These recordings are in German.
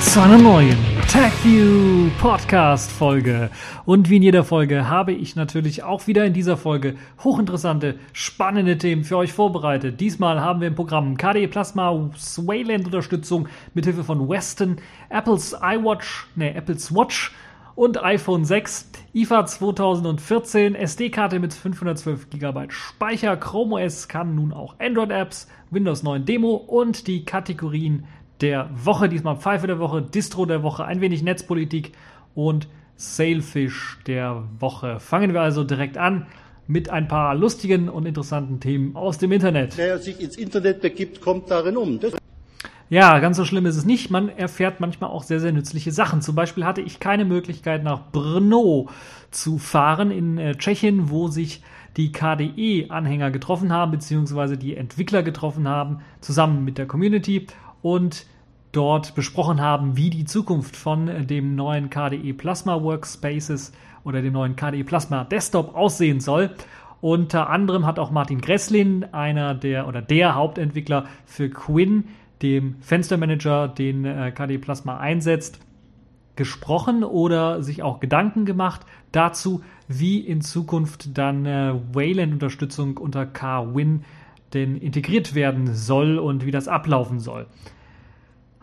zu einer neuen TechView Podcast Folge. Und wie in jeder Folge habe ich natürlich auch wieder in dieser Folge hochinteressante, spannende Themen für euch vorbereitet. Diesmal haben wir im Programm KDE Plasma Swayland Unterstützung mithilfe von Weston, Apples iWatch, ne, Apples Watch und iPhone 6, IFA 2014, SD-Karte mit 512 GB Speicher, Chrome OS kann nun auch Android-Apps, Windows 9 Demo und die Kategorien der Woche. Diesmal Pfeife der Woche, Distro der Woche, ein wenig Netzpolitik und Sailfish der Woche. Fangen wir also direkt an mit ein paar lustigen und interessanten Themen aus dem Internet. Wer sich ins Internet begibt, kommt darin um. Das ja, ganz so schlimm ist es nicht. Man erfährt manchmal auch sehr, sehr nützliche Sachen. Zum Beispiel hatte ich keine Möglichkeit, nach Brno zu fahren in äh, Tschechien, wo sich die KDE-Anhänger getroffen haben, beziehungsweise die Entwickler getroffen haben, zusammen mit der Community und dort besprochen haben, wie die Zukunft von dem neuen KDE Plasma Workspaces oder dem neuen KDE Plasma Desktop aussehen soll. Unter anderem hat auch Martin Gresslin, einer der oder der Hauptentwickler für Quinn, dem Fenstermanager, den äh, KDE Plasma einsetzt, gesprochen oder sich auch Gedanken gemacht dazu, wie in Zukunft dann äh, Wayland-Unterstützung unter KWin denn integriert werden soll und wie das ablaufen soll.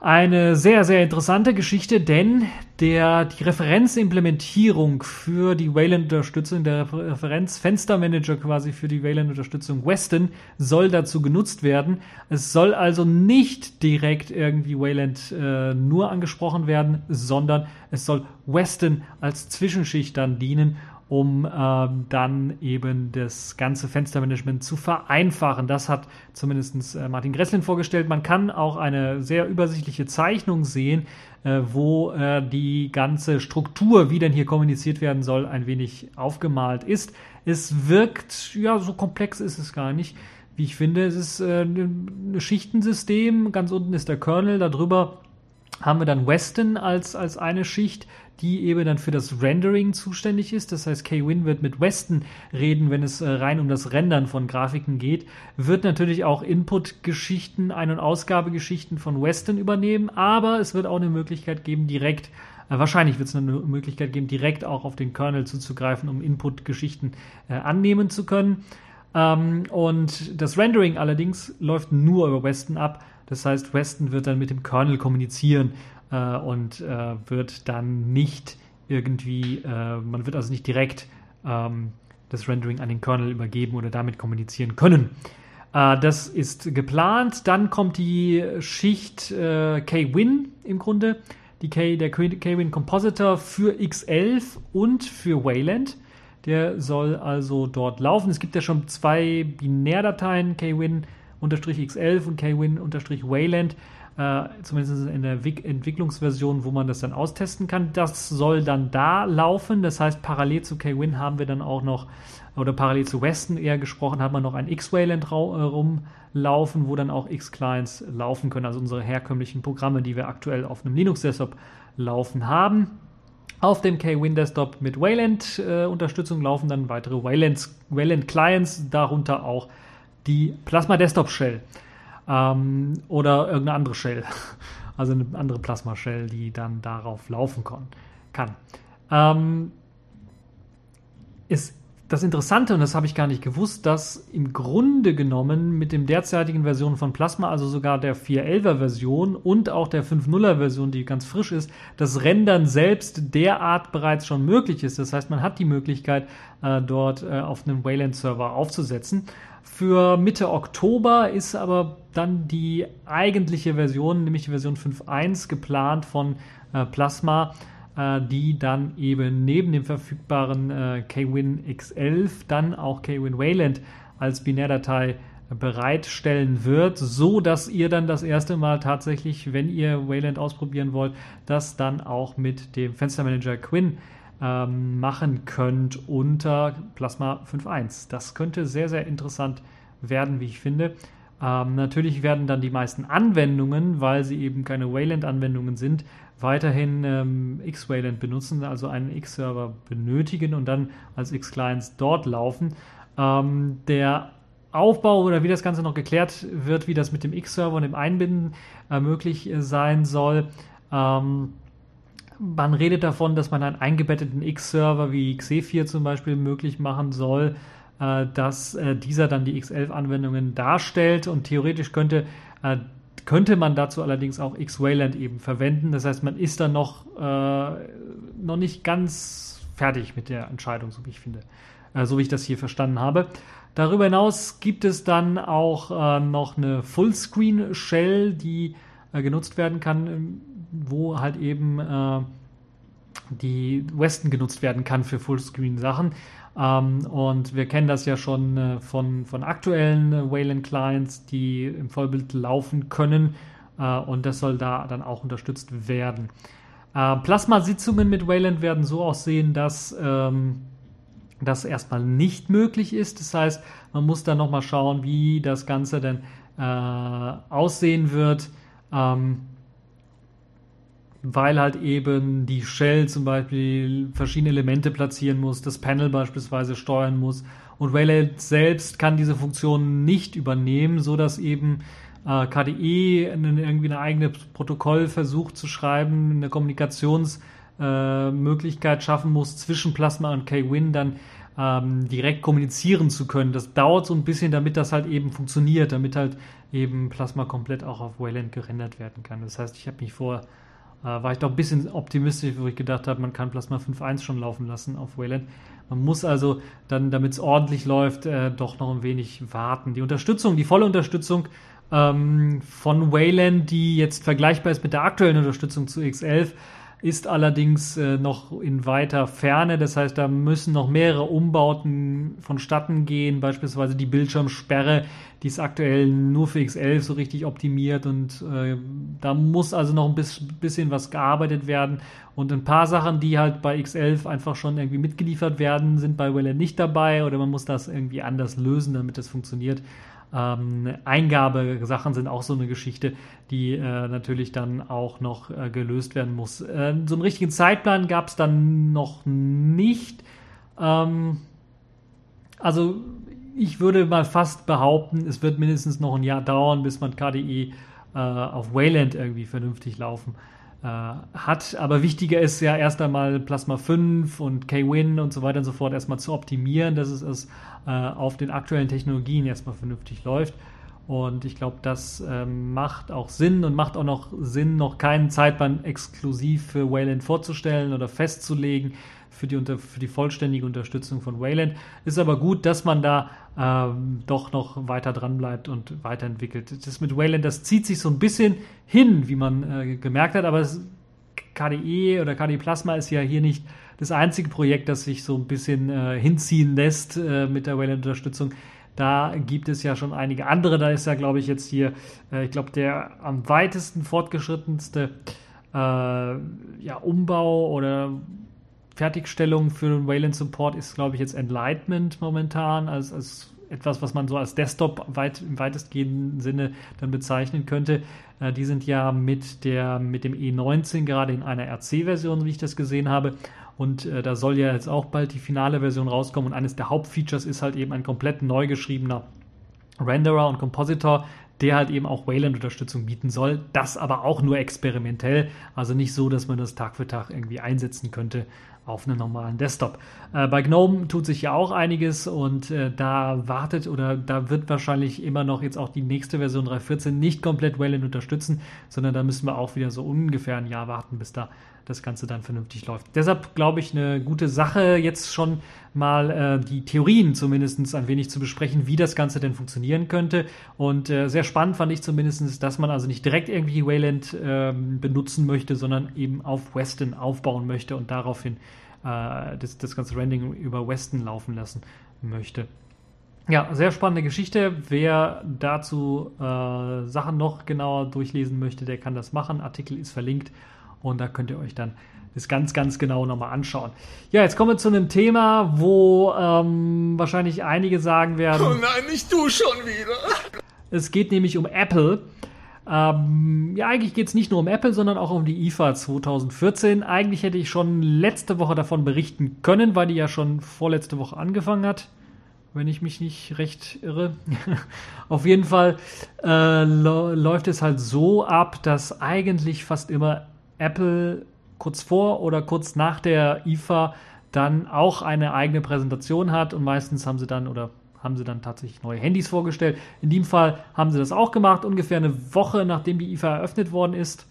Eine sehr, sehr interessante Geschichte, denn der, die Referenzimplementierung für die Wayland-Unterstützung, der Referenzfenstermanager quasi für die Wayland-Unterstützung Weston soll dazu genutzt werden. Es soll also nicht direkt irgendwie Wayland äh, nur angesprochen werden, sondern es soll Weston als Zwischenschicht dann dienen um ähm, dann eben das ganze Fenstermanagement zu vereinfachen. Das hat zumindest äh, Martin Gresslin vorgestellt. Man kann auch eine sehr übersichtliche Zeichnung sehen, äh, wo äh, die ganze Struktur, wie denn hier kommuniziert werden soll, ein wenig aufgemalt ist. Es wirkt, ja, so komplex ist es gar nicht. Wie ich finde, es ist äh, ein Schichtensystem. Ganz unten ist der Kernel, darüber haben wir dann Weston als, als eine Schicht, die eben dann für das Rendering zuständig ist. Das heißt, K-Win wird mit Weston reden, wenn es äh, rein um das Rendern von Grafiken geht. Wird natürlich auch Input-Geschichten, Ein- und Ausgabegeschichten von Weston übernehmen, aber es wird auch eine Möglichkeit geben, direkt äh, Wahrscheinlich wird es eine Möglichkeit geben, direkt auch auf den Kernel zuzugreifen, um Input-Geschichten äh, annehmen zu können. Ähm, und das Rendering allerdings läuft nur über Weston ab. Das heißt, Weston wird dann mit dem Kernel kommunizieren äh, und äh, wird dann nicht irgendwie, äh, man wird also nicht direkt ähm, das Rendering an den Kernel übergeben oder damit kommunizieren können. Äh, das ist geplant. Dann kommt die Schicht äh, K-Win im Grunde, die K, der K-Win Compositor für X11 und für Wayland. Der soll also dort laufen. Es gibt ja schon zwei Binärdateien, Kwin-X11 und Kwin-Wayland äh, zumindest in der Entwicklungsversion, wo man das dann austesten kann. Das soll dann da laufen. Das heißt, parallel zu Kwin haben wir dann auch noch, oder parallel zu Weston eher gesprochen, hat man noch ein X-Wayland äh, rumlaufen, wo dann auch X-Clients laufen können, also unsere herkömmlichen Programme, die wir aktuell auf einem Linux-Desktop laufen haben. Auf dem K-Win Desktop mit Wayland-Unterstützung äh, laufen dann weitere Wayland-Clients, darunter auch die Plasma Desktop Shell ähm, oder irgendeine andere Shell, also eine andere Plasma Shell, die dann darauf laufen kann. Ähm, ist das Interessante, und das habe ich gar nicht gewusst, dass im Grunde genommen mit dem derzeitigen Version von Plasma, also sogar der 4.11er Version und auch der 5.0er Version, die ganz frisch ist, das Rendern selbst derart bereits schon möglich ist. Das heißt, man hat die Möglichkeit, äh, dort äh, auf einem Wayland-Server aufzusetzen. Für Mitte Oktober ist aber dann die eigentliche Version, nämlich die Version 5.1, geplant von äh, Plasma, äh, die dann eben neben dem verfügbaren äh, KWin X11 dann auch KWin Wayland als Binärdatei bereitstellen wird, so dass ihr dann das erste Mal tatsächlich, wenn ihr Wayland ausprobieren wollt, das dann auch mit dem Fenstermanager Quinn ähm, machen könnt unter Plasma 5.1. Das könnte sehr, sehr interessant werden, wie ich finde. Ähm, natürlich werden dann die meisten Anwendungen, weil sie eben keine Wayland-Anwendungen sind, weiterhin ähm, X-Wayland benutzen, also einen X-Server benötigen und dann als X-Clients dort laufen. Ähm, der Aufbau oder wie das Ganze noch geklärt wird, wie das mit dem X-Server und dem Einbinden äh, möglich äh, sein soll, Ähm, man redet davon, dass man einen eingebetteten X-Server wie X4 zum Beispiel möglich machen soll, äh, dass äh, dieser dann die X11-Anwendungen darstellt und theoretisch könnte, äh, könnte man dazu allerdings auch X-Wayland eben verwenden. Das heißt, man ist dann noch, äh, noch nicht ganz fertig mit der Entscheidung, so wie ich finde, äh, so wie ich das hier verstanden habe. Darüber hinaus gibt es dann auch äh, noch eine Fullscreen-Shell, die genutzt werden kann, wo halt eben die Weston genutzt werden kann für Fullscreen-Sachen. Ähm, und wir kennen das ja schon äh, von, von aktuellen äh, Wayland-Clients, die im Vollbild laufen können. Äh, und das soll da dann auch unterstützt werden. Äh, Plasma-Sitzungen mit Wayland werden so aussehen, dass ähm, das erstmal nicht möglich ist. Das heißt, man muss dann nochmal schauen, wie das Ganze denn äh, aussehen wird. Ähm, weil halt eben die Shell zum Beispiel verschiedene Elemente platzieren muss, das Panel beispielsweise steuern muss. Und Wayland selbst kann diese Funktion nicht übernehmen, so dass eben äh, KDE eine, irgendwie eine eigene Protokoll versucht zu schreiben, eine Kommunikationsmöglichkeit äh, schaffen muss zwischen Plasma und KWin dann ähm, direkt kommunizieren zu können. Das dauert so ein bisschen, damit das halt eben funktioniert, damit halt eben Plasma komplett auch auf Wayland gerendert werden kann. Das heißt, ich habe mich vor war ich doch ein bisschen optimistisch, wo ich gedacht habe, man kann Plasma 5.1 schon laufen lassen auf Wayland. Man muss also dann, damit es ordentlich läuft, äh, doch noch ein wenig warten. Die Unterstützung, die volle Unterstützung ähm, von Wayland, die jetzt vergleichbar ist mit der aktuellen Unterstützung zu X11, ist allerdings äh, noch in weiter Ferne. Das heißt, da müssen noch mehrere Umbauten vonstatten gehen, beispielsweise die Bildschirmsperre, die ist aktuell nur für X11 so richtig optimiert und äh, da muss also noch ein bisschen was gearbeitet werden. Und ein paar Sachen, die halt bei X11 einfach schon irgendwie mitgeliefert werden, sind bei Wayland nicht dabei oder man muss das irgendwie anders lösen, damit das funktioniert. Ähm, Eingabesachen sind auch so eine Geschichte, die äh, natürlich dann auch noch äh, gelöst werden muss. Äh, so einen richtigen Zeitplan gab es dann noch nicht. Ähm, also ich würde mal fast behaupten, es wird mindestens noch ein Jahr dauern, bis man KDE äh, auf Wayland irgendwie vernünftig laufen äh, hat. Aber wichtiger ist ja erst einmal Plasma 5 und K-Win und so weiter und so fort erstmal zu optimieren, dass es, es auf den aktuellen Technologien erstmal vernünftig läuft. Und ich glaube, das ähm, macht auch Sinn und macht auch noch Sinn, noch keinen Zeitplan exklusiv für Wayland vorzustellen oder festzulegen für die, unter, für die vollständige Unterstützung von Wayland. Ist aber gut, dass man da ähm, doch noch weiter dran bleibt und weiterentwickelt. Das mit Wayland, das zieht sich so ein bisschen hin, wie man äh, gemerkt hat, aber KDE oder KDE Plasma ist ja hier nicht das einzige Projekt, das sich so ein bisschen äh, hinziehen lässt äh, mit der Wayland-Unterstützung. Da gibt es ja schon einige andere. Da ist ja, glaube ich, jetzt hier, äh, ich glaube, der am weitesten fortgeschrittenste äh, ja, Umbau oder Fertigstellung für den Wayland Support ist, glaube ich, jetzt Enlightenment momentan als, als etwas, was man so als Desktop weit, im weitestgehenden Sinne dann bezeichnen könnte. Äh, die sind ja mit, der, mit dem E19 gerade in einer RC-Version, wie ich das gesehen habe. Und äh, da soll ja jetzt auch bald die finale Version rauskommen. Und eines der Hauptfeatures ist halt eben ein komplett neu geschriebener Renderer und Compositor, der halt eben auch Wayland-Unterstützung bieten soll. Das aber auch nur experimentell, also nicht so, dass man das Tag für Tag irgendwie einsetzen könnte auf einem normalen Desktop. Äh, bei GNOME tut sich ja auch einiges und äh, da wartet oder da wird wahrscheinlich immer noch jetzt auch die nächste Version 3.14 nicht komplett Wayland unterstützen, sondern da müssen wir auch wieder so ungefähr ein Jahr warten, bis da das Ganze dann vernünftig läuft. Deshalb glaube ich eine gute Sache, jetzt schon mal äh, die Theorien zumindest ein wenig zu besprechen, wie das Ganze denn funktionieren könnte. Und äh, sehr spannend fand ich zumindest, dass man also nicht direkt irgendwie Wayland äh, benutzen möchte, sondern eben auf Weston aufbauen möchte und daraufhin äh, das, das ganze Rendering über Weston laufen lassen möchte. Ja, sehr spannende Geschichte. Wer dazu äh, Sachen noch genauer durchlesen möchte, der kann das machen. Artikel ist verlinkt und da könnt ihr euch dann das ganz, ganz genau nochmal anschauen. Ja, jetzt kommen wir zu einem Thema, wo ähm, wahrscheinlich einige sagen werden. Oh nein, nicht du schon wieder. Es geht nämlich um Apple. Ähm, ja, eigentlich geht es nicht nur um Apple, sondern auch um die IFA 2014. Eigentlich hätte ich schon letzte Woche davon berichten können, weil die ja schon vorletzte Woche angefangen hat. Wenn ich mich nicht recht irre. Auf jeden Fall äh, läuft es halt so ab, dass eigentlich fast immer Apple kurz vor oder kurz nach der IFA dann auch eine eigene Präsentation hat und meistens haben sie dann oder haben sie dann tatsächlich neue Handys vorgestellt. In dem Fall haben sie das auch gemacht. Ungefähr eine Woche nachdem die IFA eröffnet worden ist,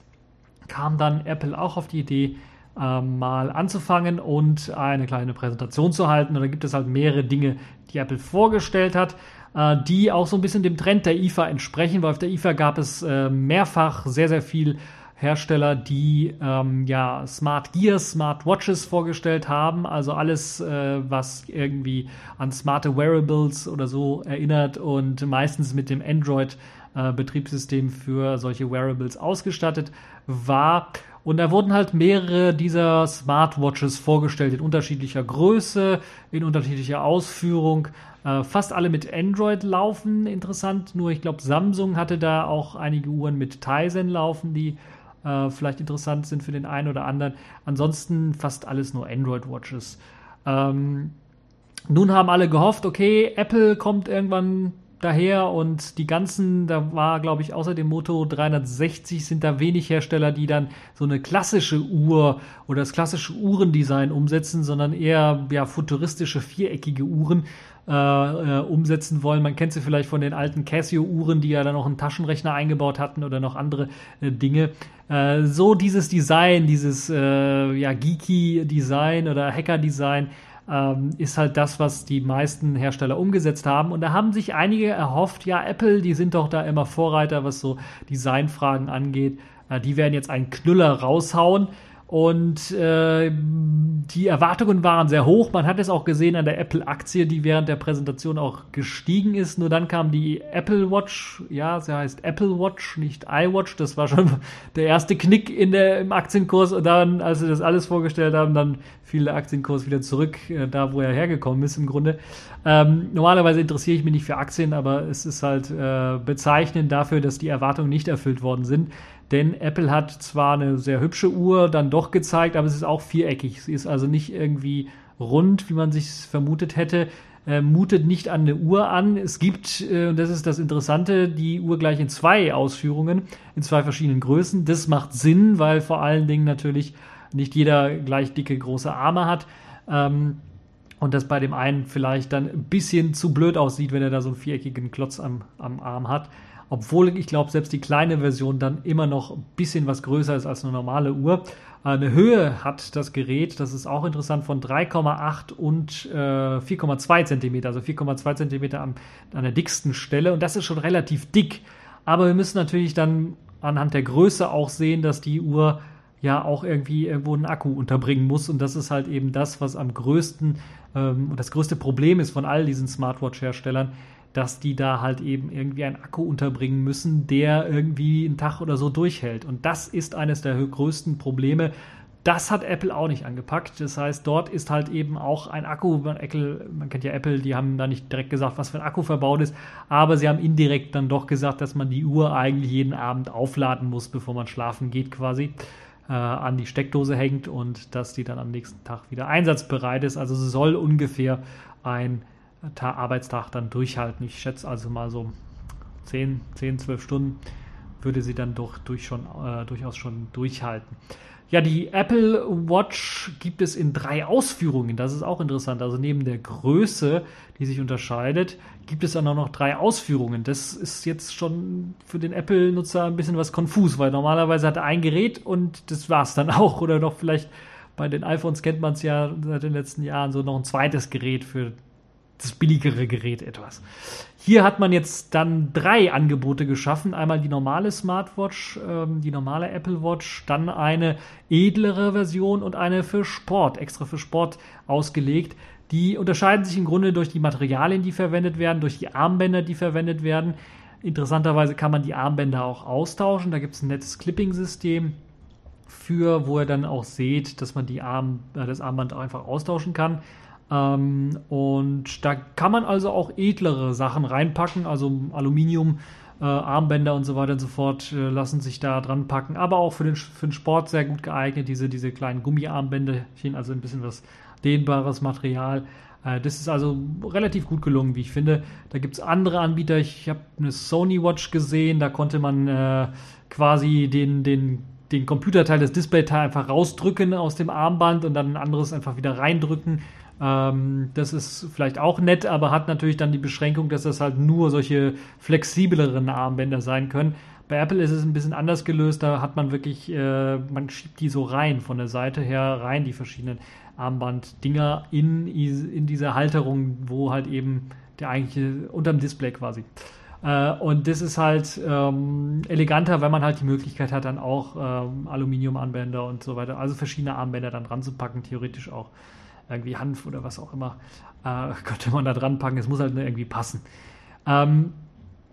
kam dann Apple auch auf die Idee, äh, mal anzufangen und eine kleine Präsentation zu halten. Und da gibt es halt mehrere Dinge, die Apple vorgestellt hat, äh, die auch so ein bisschen dem Trend der IFA entsprechen, weil auf der IFA gab es äh, mehrfach sehr, sehr viel Hersteller, die ähm, ja Smart Gears, Smart Watches vorgestellt haben, also alles, äh, was irgendwie an smarte Wearables oder so erinnert und meistens mit dem Android äh, Betriebssystem für solche Wearables ausgestattet war. Und da wurden halt mehrere dieser Smartwatches vorgestellt in unterschiedlicher Größe, in unterschiedlicher Ausführung. Äh, fast alle mit Android laufen, interessant. Nur ich glaube, Samsung hatte da auch einige Uhren mit Tizen laufen, die äh, vielleicht interessant sind für den einen oder anderen. Ansonsten fast alles nur Android-Watches. Ähm, nun haben alle gehofft, okay, Apple kommt irgendwann daher und die ganzen, da war glaube ich außer dem Moto 360 sind da wenig Hersteller, die dann so eine klassische Uhr oder das klassische Uhrendesign umsetzen, sondern eher ja futuristische viereckige Uhren äh, äh, umsetzen wollen. Man kennt sie vielleicht von den alten Casio-Uhren, die ja dann noch einen Taschenrechner eingebaut hatten oder noch andere äh, Dinge. Äh, so dieses Design, dieses äh, ja geeky Design oder Hacker Design ähm, ist halt das, was die meisten Hersteller umgesetzt haben. Und da haben sich einige erhofft, ja, Apple, die sind doch da immer Vorreiter, was so Designfragen angeht. Äh, die werden jetzt einen Knüller raushauen. Und äh, die Erwartungen waren sehr hoch. Man hat es auch gesehen an der Apple-Aktie, die während der Präsentation auch gestiegen ist. Nur dann kam die Apple Watch. Ja, sie heißt Apple Watch, nicht iWatch. Das war schon der erste Knick in der, im Aktienkurs. Und dann, als sie das alles vorgestellt haben, dann fiel der Aktienkurs wieder zurück, äh, da wo er hergekommen ist im Grunde. Ähm, normalerweise interessiere ich mich nicht für Aktien, aber es ist halt äh, bezeichnend dafür, dass die Erwartungen nicht erfüllt worden sind. Denn Apple hat zwar eine sehr hübsche Uhr dann doch gezeigt, aber es ist auch viereckig. Sie ist also nicht irgendwie rund, wie man sich vermutet hätte. Äh, mutet nicht an eine Uhr an. Es gibt, äh, und das ist das Interessante, die Uhr gleich in zwei Ausführungen, in zwei verschiedenen Größen. Das macht Sinn, weil vor allen Dingen natürlich nicht jeder gleich dicke große Arme hat. Ähm, und das bei dem einen vielleicht dann ein bisschen zu blöd aussieht, wenn er da so einen viereckigen Klotz am, am Arm hat obwohl ich glaube, selbst die kleine Version dann immer noch ein bisschen was größer ist als eine normale Uhr. Eine Höhe hat das Gerät, das ist auch interessant, von 3,8 und äh, 4,2 Zentimeter, also 4,2 Zentimeter an, an der dicksten Stelle und das ist schon relativ dick. Aber wir müssen natürlich dann anhand der Größe auch sehen, dass die Uhr ja auch irgendwie irgendwo einen Akku unterbringen muss. Und das ist halt eben das, was am größten ähm, und das größte Problem ist von all diesen Smartwatch-Herstellern, dass die da halt eben irgendwie einen Akku unterbringen müssen, der irgendwie einen Tag oder so durchhält. Und das ist eines der größten Probleme. Das hat Apple auch nicht angepackt. Das heißt, dort ist halt eben auch ein Akku. Man, Apple, man kennt ja Apple, die haben da nicht direkt gesagt, was für ein Akku verbaut ist, aber sie haben indirekt dann doch gesagt, dass man die Uhr eigentlich jeden Abend aufladen muss, bevor man schlafen geht, quasi äh, an die Steckdose hängt und dass die dann am nächsten Tag wieder einsatzbereit ist. Also soll ungefähr ein Arbeitstag dann durchhalten. Ich schätze also mal so 10, 10 12 Stunden würde sie dann doch durch schon, äh, durchaus schon durchhalten. Ja, die Apple Watch gibt es in drei Ausführungen. Das ist auch interessant. Also neben der Größe, die sich unterscheidet, gibt es dann auch noch drei Ausführungen. Das ist jetzt schon für den Apple-Nutzer ein bisschen was konfus, weil normalerweise hat er ein Gerät und das war es dann auch. Oder noch vielleicht bei den iPhones kennt man es ja seit den letzten Jahren so noch ein zweites Gerät für das billigere Gerät etwas. Hier hat man jetzt dann drei Angebote geschaffen. Einmal die normale Smartwatch, ähm, die normale Apple Watch, dann eine edlere Version und eine für Sport, extra für Sport ausgelegt. Die unterscheiden sich im Grunde durch die Materialien, die verwendet werden, durch die Armbänder, die verwendet werden. Interessanterweise kann man die Armbänder auch austauschen. Da gibt es ein nettes Clipping-System für, wo ihr dann auch seht, dass man die Arm, äh, das Armband einfach austauschen kann. Ähm, und da kann man also auch edlere Sachen reinpacken, also Aluminium, äh, Armbänder und so weiter und so fort äh, lassen sich da dran packen, aber auch für den, für den Sport sehr gut geeignet, diese, diese kleinen Gummiarmbänderchen, also ein bisschen was dehnbares Material. Äh, das ist also relativ gut gelungen, wie ich finde. Da gibt es andere Anbieter. Ich habe eine Sony Watch gesehen, da konnte man äh, quasi den, den den Computerteil, das Displayteil einfach rausdrücken aus dem Armband und dann ein anderes einfach wieder reindrücken. Ähm, das ist vielleicht auch nett, aber hat natürlich dann die Beschränkung, dass das halt nur solche flexibleren Armbänder sein können. Bei Apple ist es ein bisschen anders gelöst. Da hat man wirklich, äh, man schiebt die so rein von der Seite her rein, die verschiedenen Armbanddinger in, in diese Halterung, wo halt eben der eigentliche, unterm Display quasi. Äh, und das ist halt ähm, eleganter, wenn man halt die Möglichkeit hat, dann auch ähm, Aluminiumarmbänder und so weiter, also verschiedene Armbänder dann dran zu packen, theoretisch auch irgendwie Hanf oder was auch immer, äh, könnte man da dran packen. Es muss halt irgendwie passen. Ähm,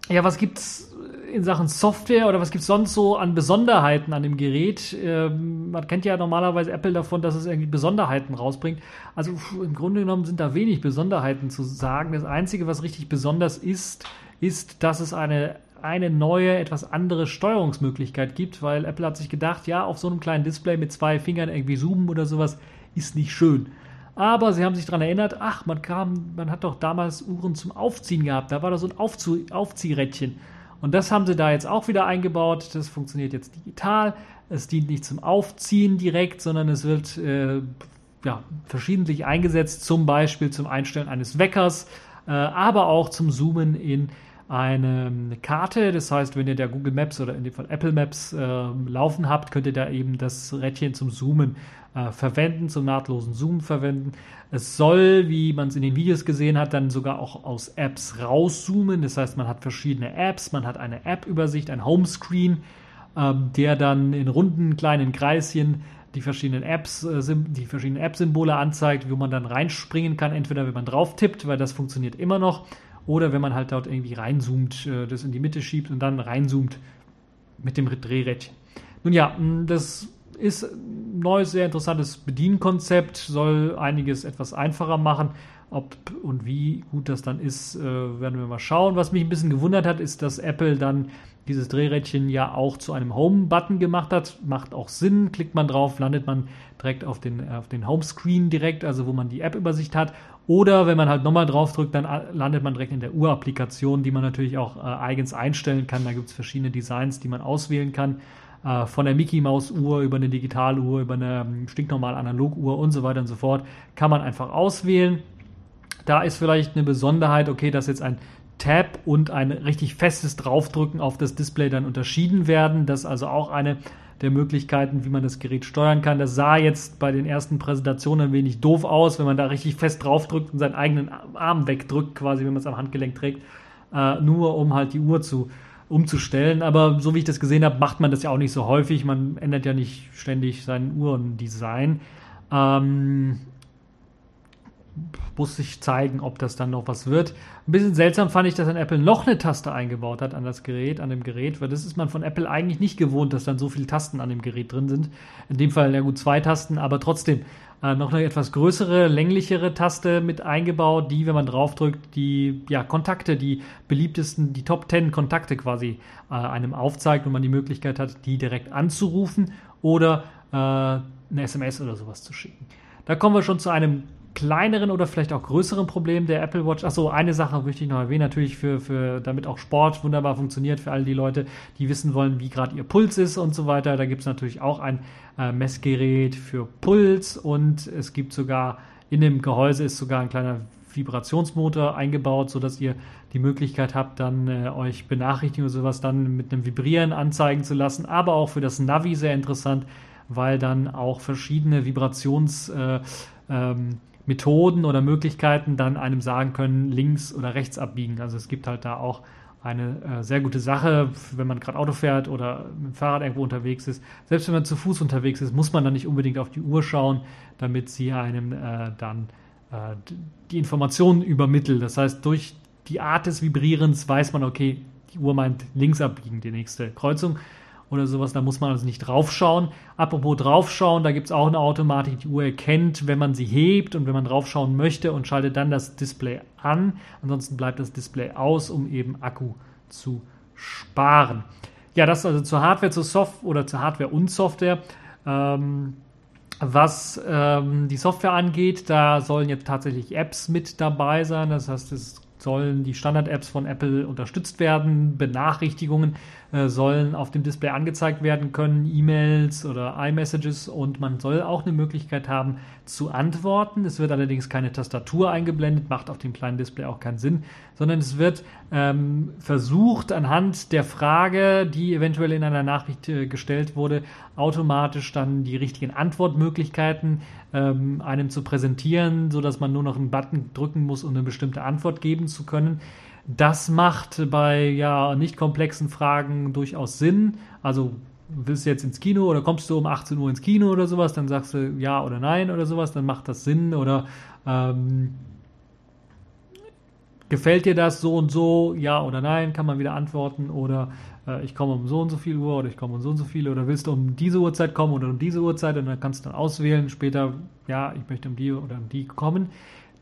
ja, was gibt's in Sachen Software oder was gibt's sonst so an Besonderheiten an dem Gerät? Ähm, man kennt ja normalerweise Apple davon, dass es irgendwie Besonderheiten rausbringt. Also im Grunde genommen sind da wenig Besonderheiten zu sagen. Das Einzige, was richtig besonders ist, ist, dass es eine eine neue, etwas andere Steuerungsmöglichkeit gibt, weil Apple hat sich gedacht, ja, auf so einem kleinen Display mit zwei Fingern irgendwie zoomen oder sowas ist nicht schön. Aber sie haben sich daran erinnert, ach, man kam, man hat doch damals Uhren zum Aufziehen gehabt. Da war da so ein Aufzie Aufziehrädchen. Und das haben sie da jetzt auch wieder eingebaut. Das funktioniert jetzt digital. Es dient nicht zum Aufziehen direkt, sondern es wird äh, ja, verschiedentlich eingesetzt, zum Beispiel zum Einstellen eines Weckers, äh, aber auch zum Zoomen in eine Karte. Das heißt, wenn ihr da Google Maps oder in dem Fall Apple Maps äh, laufen habt, könnt ihr da eben das Rädchen zum Zoomen äh, verwenden, zum nahtlosen Zoom verwenden. Es soll, wie man es in den Videos gesehen hat, dann sogar auch aus Apps rauszoomen. Das heißt, man hat verschiedene Apps, man hat eine App-Übersicht, ein Homescreen, äh, der dann in runden kleinen Kreischen die verschiedenen Apps, äh, die verschiedenen App-Symbole anzeigt, wo man dann reinspringen kann, entweder wenn man drauf tippt, weil das funktioniert immer noch, oder wenn man halt dort irgendwie reinzoomt, äh, das in die Mitte schiebt und dann reinzoomt mit dem Drehrädchen. Nun ja, das ist ein neues, sehr interessantes Bedienkonzept, soll einiges etwas einfacher machen. Ob und wie gut das dann ist, äh, werden wir mal schauen. Was mich ein bisschen gewundert hat, ist, dass Apple dann dieses Drehrädchen ja auch zu einem Home-Button gemacht hat. Macht auch Sinn. Klickt man drauf, landet man direkt auf den, auf den Homescreen direkt, also wo man die App-Übersicht hat. Oder wenn man halt nochmal drauf drückt, dann landet man direkt in der Uhr-Applikation, die man natürlich auch äh, eigens einstellen kann. Da gibt es verschiedene Designs, die man auswählen kann. Äh, von der Mickey Maus Uhr über eine Digitaluhr, über eine ähm, stinknormale Analoguhr und so weiter und so fort, kann man einfach auswählen. Da ist vielleicht eine Besonderheit, okay, dass jetzt ein Tab und ein richtig festes Draufdrücken auf das Display dann unterschieden werden. Das ist also auch eine der Möglichkeiten, wie man das Gerät steuern kann. Das sah jetzt bei den ersten Präsentationen ein wenig doof aus, wenn man da richtig fest draufdrückt und seinen eigenen Arm wegdrückt, quasi, wenn man es am Handgelenk trägt, äh, nur um halt die Uhr zu umzustellen. Aber so wie ich das gesehen habe, macht man das ja auch nicht so häufig. Man ändert ja nicht ständig sein Uhrendesign. Ähm, muss sich zeigen, ob das dann noch was wird. Ein bisschen seltsam fand ich, dass ein Apple noch eine Taste eingebaut hat an das Gerät, an dem Gerät, weil das ist man von Apple eigentlich nicht gewohnt, dass dann so viele Tasten an dem Gerät drin sind. In dem Fall ja gut zwei Tasten, aber trotzdem äh, noch eine etwas größere, länglichere Taste mit eingebaut, die, wenn man draufdrückt, die ja, Kontakte, die beliebtesten, die Top 10 Kontakte quasi äh, einem aufzeigt und man die Möglichkeit hat, die direkt anzurufen oder äh, eine SMS oder sowas zu schicken. Da kommen wir schon zu einem kleineren oder vielleicht auch größeren Problem der Apple Watch. Achso, eine Sache möchte ich noch erwähnen, natürlich für, für damit auch Sport wunderbar funktioniert für all die Leute, die wissen wollen, wie gerade ihr Puls ist und so weiter. Da gibt es natürlich auch ein äh, Messgerät für Puls und es gibt sogar in dem Gehäuse ist sogar ein kleiner Vibrationsmotor eingebaut, sodass ihr die Möglichkeit habt, dann äh, euch Benachrichtigungen oder sowas dann mit einem Vibrieren anzeigen zu lassen, aber auch für das Navi sehr interessant, weil dann auch verschiedene Vibrations äh, ähm, Methoden oder Möglichkeiten dann einem sagen können, links oder rechts abbiegen. Also es gibt halt da auch eine äh, sehr gute Sache, wenn man gerade Auto fährt oder mit dem Fahrrad irgendwo unterwegs ist. Selbst wenn man zu Fuß unterwegs ist, muss man dann nicht unbedingt auf die Uhr schauen, damit sie einem äh, dann äh, die Informationen übermittelt. Das heißt, durch die Art des Vibrierens weiß man, okay, die Uhr meint links abbiegen, die nächste Kreuzung oder sowas. Da muss man also nicht draufschauen. Apropos draufschauen, da gibt es auch eine Automatik, die Uhr erkennt, wenn man sie hebt und wenn man draufschauen möchte und schaltet dann das Display an. Ansonsten bleibt das Display aus, um eben Akku zu sparen. Ja, das also zur Hardware, zur Software oder zur Hardware und Software. Ähm, was ähm, die Software angeht, da sollen jetzt tatsächlich Apps mit dabei sein. Das heißt, es sollen die Standard-Apps von Apple unterstützt werden, Benachrichtigungen äh, sollen auf dem Display angezeigt werden können, E-Mails oder iMessages und man soll auch eine Möglichkeit haben zu antworten. Es wird allerdings keine Tastatur eingeblendet, macht auf dem kleinen Display auch keinen Sinn, sondern es wird ähm, versucht anhand der Frage, die eventuell in einer Nachricht äh, gestellt wurde, automatisch dann die richtigen Antwortmöglichkeiten ähm, einem zu präsentieren, sodass man nur noch einen Button drücken muss, um eine bestimmte Antwort geben zu können. Das macht bei ja nicht komplexen Fragen durchaus Sinn. Also willst du jetzt ins Kino oder kommst du um 18 Uhr ins Kino oder sowas, dann sagst du ja oder nein oder sowas, dann macht das Sinn. Oder ähm, gefällt dir das so und so, ja oder nein, kann man wieder antworten. Oder äh, ich komme um so und so viel Uhr oder ich komme um so und so viel. Oder willst du um diese Uhrzeit kommen oder um diese Uhrzeit? Und dann kannst du dann auswählen. Später, ja, ich möchte um die oder um die kommen.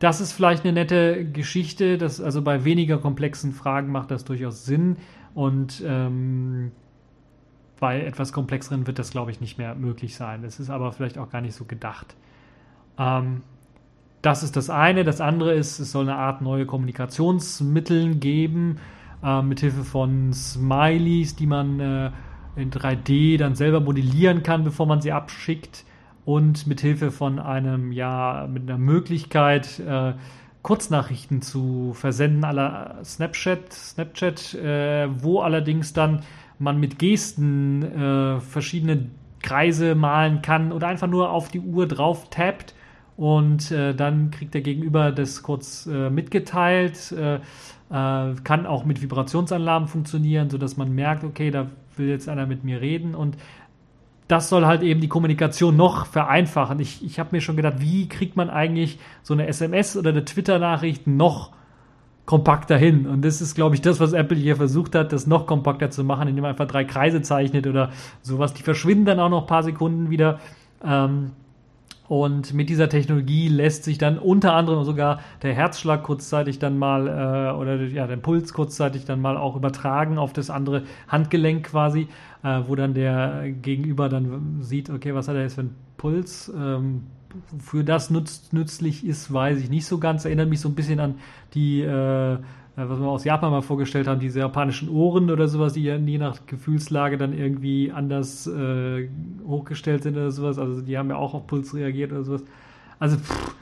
Das ist vielleicht eine nette Geschichte, dass also bei weniger komplexen Fragen macht das durchaus Sinn und ähm, bei etwas komplexeren wird das, glaube ich, nicht mehr möglich sein. Es ist aber vielleicht auch gar nicht so gedacht. Ähm, das ist das eine. Das andere ist, es soll eine Art neue Kommunikationsmittel geben, äh, mithilfe von Smileys, die man äh, in 3D dann selber modellieren kann, bevor man sie abschickt und mit Hilfe von einem, ja, mit einer Möglichkeit, äh, Kurznachrichten zu versenden aller Snapchat, Snapchat, äh, wo allerdings dann man mit Gesten äh, verschiedene Kreise malen kann oder einfach nur auf die Uhr drauf tappt und äh, dann kriegt der Gegenüber das kurz äh, mitgeteilt, äh, äh, kann auch mit Vibrationsanlagen funktionieren, sodass man merkt, okay, da will jetzt einer mit mir reden und das soll halt eben die Kommunikation noch vereinfachen. Ich, ich habe mir schon gedacht, wie kriegt man eigentlich so eine SMS oder eine Twitter-Nachricht noch kompakter hin? Und das ist, glaube ich, das, was Apple hier versucht hat, das noch kompakter zu machen, indem man einfach drei Kreise zeichnet oder sowas. Die verschwinden dann auch noch ein paar Sekunden wieder. Ähm, und mit dieser Technologie lässt sich dann unter anderem sogar der Herzschlag kurzzeitig dann mal äh, oder ja, der Puls kurzzeitig dann mal auch übertragen auf das andere Handgelenk quasi, äh, wo dann der Gegenüber dann sieht, okay, was hat er jetzt für einen Puls? Ähm, für das nutz, nützlich ist, weiß ich nicht so ganz. Erinnert mich so ein bisschen an die äh, was wir aus Japan mal vorgestellt haben, diese japanischen Ohren oder sowas, die ja je nach Gefühlslage dann irgendwie anders äh, hochgestellt sind oder sowas. Also die haben ja auch auf Puls reagiert oder sowas. Also pff,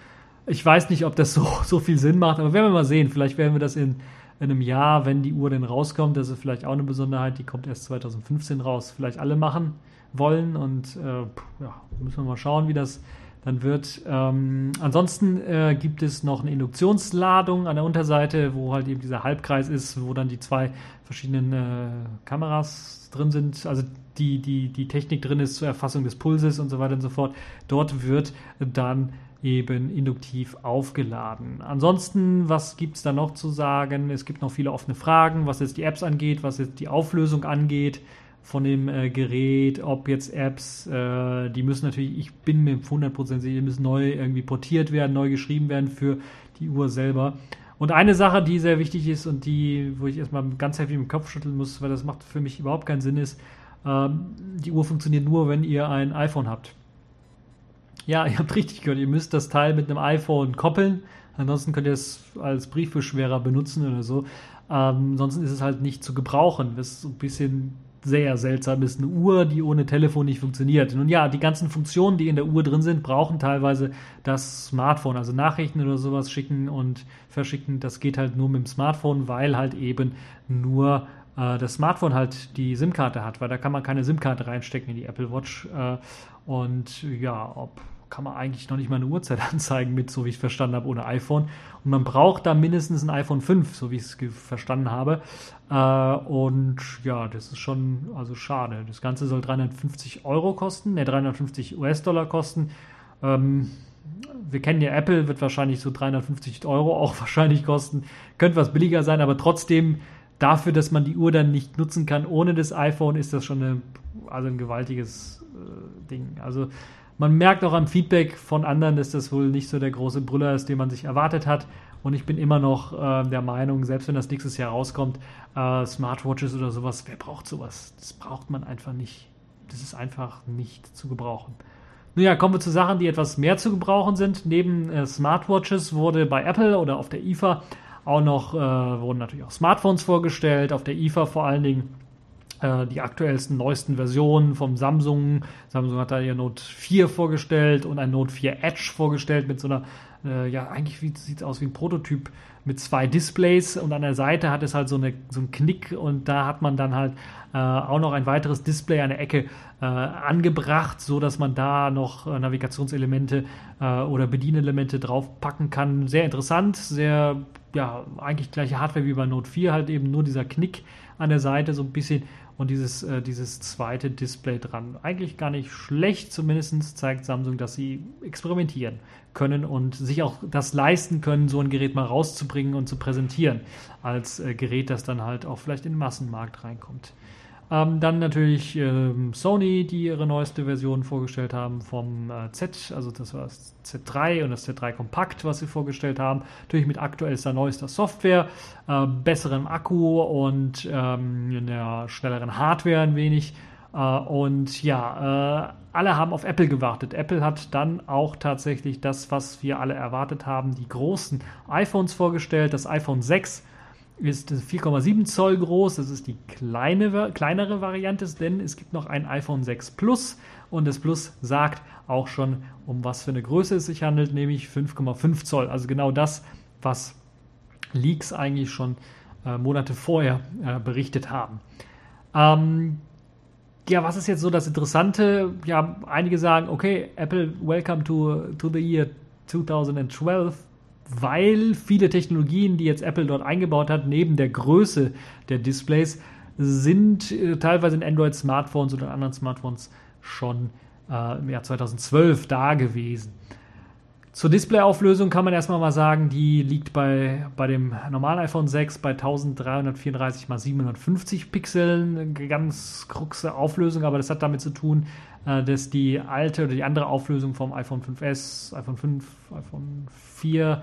ich weiß nicht, ob das so, so viel Sinn macht, aber werden wir mal sehen. Vielleicht werden wir das in, in einem Jahr, wenn die Uhr denn rauskommt, das ist vielleicht auch eine Besonderheit, die kommt erst 2015 raus, vielleicht alle machen wollen und äh, ja, müssen wir mal schauen, wie das dann wird, ähm, ansonsten äh, gibt es noch eine Induktionsladung an der Unterseite, wo halt eben dieser Halbkreis ist, wo dann die zwei verschiedenen äh, Kameras drin sind, also die, die, die Technik drin ist zur Erfassung des Pulses und so weiter und so fort. Dort wird dann eben induktiv aufgeladen. Ansonsten, was gibt es da noch zu sagen? Es gibt noch viele offene Fragen, was jetzt die Apps angeht, was jetzt die Auflösung angeht von dem äh, Gerät, ob jetzt Apps, äh, die müssen natürlich, ich bin mir 100% sicher, die müssen neu irgendwie portiert werden, neu geschrieben werden für die Uhr selber. Und eine Sache, die sehr wichtig ist und die, wo ich erstmal ganz heftig im Kopf schütteln muss, weil das macht für mich überhaupt keinen Sinn, ist, ähm, die Uhr funktioniert nur, wenn ihr ein iPhone habt. Ja, ihr habt richtig gehört, ihr müsst das Teil mit einem iPhone koppeln. Ansonsten könnt ihr es als Briefbeschwerer benutzen oder so. Ähm, ansonsten ist es halt nicht zu gebrauchen. Das ist so ein bisschen sehr seltsam ist. Eine Uhr, die ohne Telefon nicht funktioniert. Nun ja, die ganzen Funktionen, die in der Uhr drin sind, brauchen teilweise das Smartphone. Also Nachrichten oder sowas schicken und verschicken, das geht halt nur mit dem Smartphone, weil halt eben nur äh, das Smartphone halt die SIM-Karte hat, weil da kann man keine SIM-Karte reinstecken in die Apple Watch. Äh, und ja, ob kann man eigentlich noch nicht mal eine Uhrzeit anzeigen mit, so wie ich verstanden habe, ohne iPhone. Und man braucht da mindestens ein iPhone 5, so wie ich es verstanden habe. Äh, und ja, das ist schon also schade. Das Ganze soll 350 Euro kosten, ne, 350 US-Dollar kosten. Ähm, wir kennen ja Apple, wird wahrscheinlich so 350 Euro auch wahrscheinlich kosten. Könnte was billiger sein, aber trotzdem dafür, dass man die Uhr dann nicht nutzen kann ohne das iPhone, ist das schon eine, also ein gewaltiges äh, Ding. Also man merkt auch am Feedback von anderen, dass das wohl nicht so der große Brüller ist, den man sich erwartet hat. Und ich bin immer noch äh, der Meinung, selbst wenn das nächstes Jahr rauskommt, äh, Smartwatches oder sowas, wer braucht sowas? Das braucht man einfach nicht. Das ist einfach nicht zu gebrauchen. Nun ja, kommen wir zu Sachen, die etwas mehr zu gebrauchen sind. Neben äh, Smartwatches wurde bei Apple oder auf der IFA auch noch, äh, wurden natürlich auch Smartphones vorgestellt, auf der IFA vor allen Dingen äh, die aktuellsten, neuesten Versionen vom Samsung. Samsung hat da ihr Note 4 vorgestellt und ein Note 4 Edge vorgestellt mit so einer, äh, ja, eigentlich sieht es aus wie ein Prototyp mit zwei Displays und an der Seite hat es halt so, eine, so einen Knick und da hat man dann halt äh, auch noch ein weiteres Display an der Ecke äh, angebracht, so dass man da noch äh, Navigationselemente äh, oder Bedienelemente draufpacken kann. Sehr interessant, sehr, ja, eigentlich gleiche Hardware wie bei Note 4, halt eben nur dieser Knick an der Seite so ein bisschen und dieses, äh, dieses zweite Display dran. Eigentlich gar nicht schlecht, zumindest zeigt Samsung, dass sie experimentieren können und sich auch das leisten können, so ein Gerät mal rauszubringen und zu präsentieren, als äh, Gerät, das dann halt auch vielleicht in den Massenmarkt reinkommt. Ähm, dann natürlich ähm, Sony, die ihre neueste Version vorgestellt haben vom äh, Z, also das war das Z3 und das Z3 Kompakt, was sie vorgestellt haben. Natürlich mit aktuellster, neuester Software, äh, besserem Akku und ähm, einer schnelleren Hardware ein wenig. Äh, und ja, äh, alle haben auf Apple gewartet. Apple hat dann auch tatsächlich das, was wir alle erwartet haben, die großen iPhones vorgestellt. Das iPhone 6 ist 4,7 Zoll groß. Das ist die kleine, kleinere Variante, denn es gibt noch ein iPhone 6 Plus und das Plus sagt auch schon, um was für eine Größe es sich handelt, nämlich 5,5 Zoll. Also genau das, was Leaks eigentlich schon äh, Monate vorher äh, berichtet haben. Ähm, ja, was ist jetzt so das Interessante? Ja, einige sagen, okay, Apple, welcome to, to the year 2012 weil viele Technologien, die jetzt Apple dort eingebaut hat, neben der Größe der Displays, sind äh, teilweise in Android-Smartphones oder anderen Smartphones schon äh, im Jahr 2012 da gewesen. Zur Displayauflösung kann man erstmal mal sagen, die liegt bei, bei dem normalen iPhone 6 bei 1334 x 750 Pixeln. Eine ganz kruxe Auflösung, aber das hat damit zu tun, dass die alte oder die andere Auflösung vom iPhone 5S, iPhone 5, iPhone 4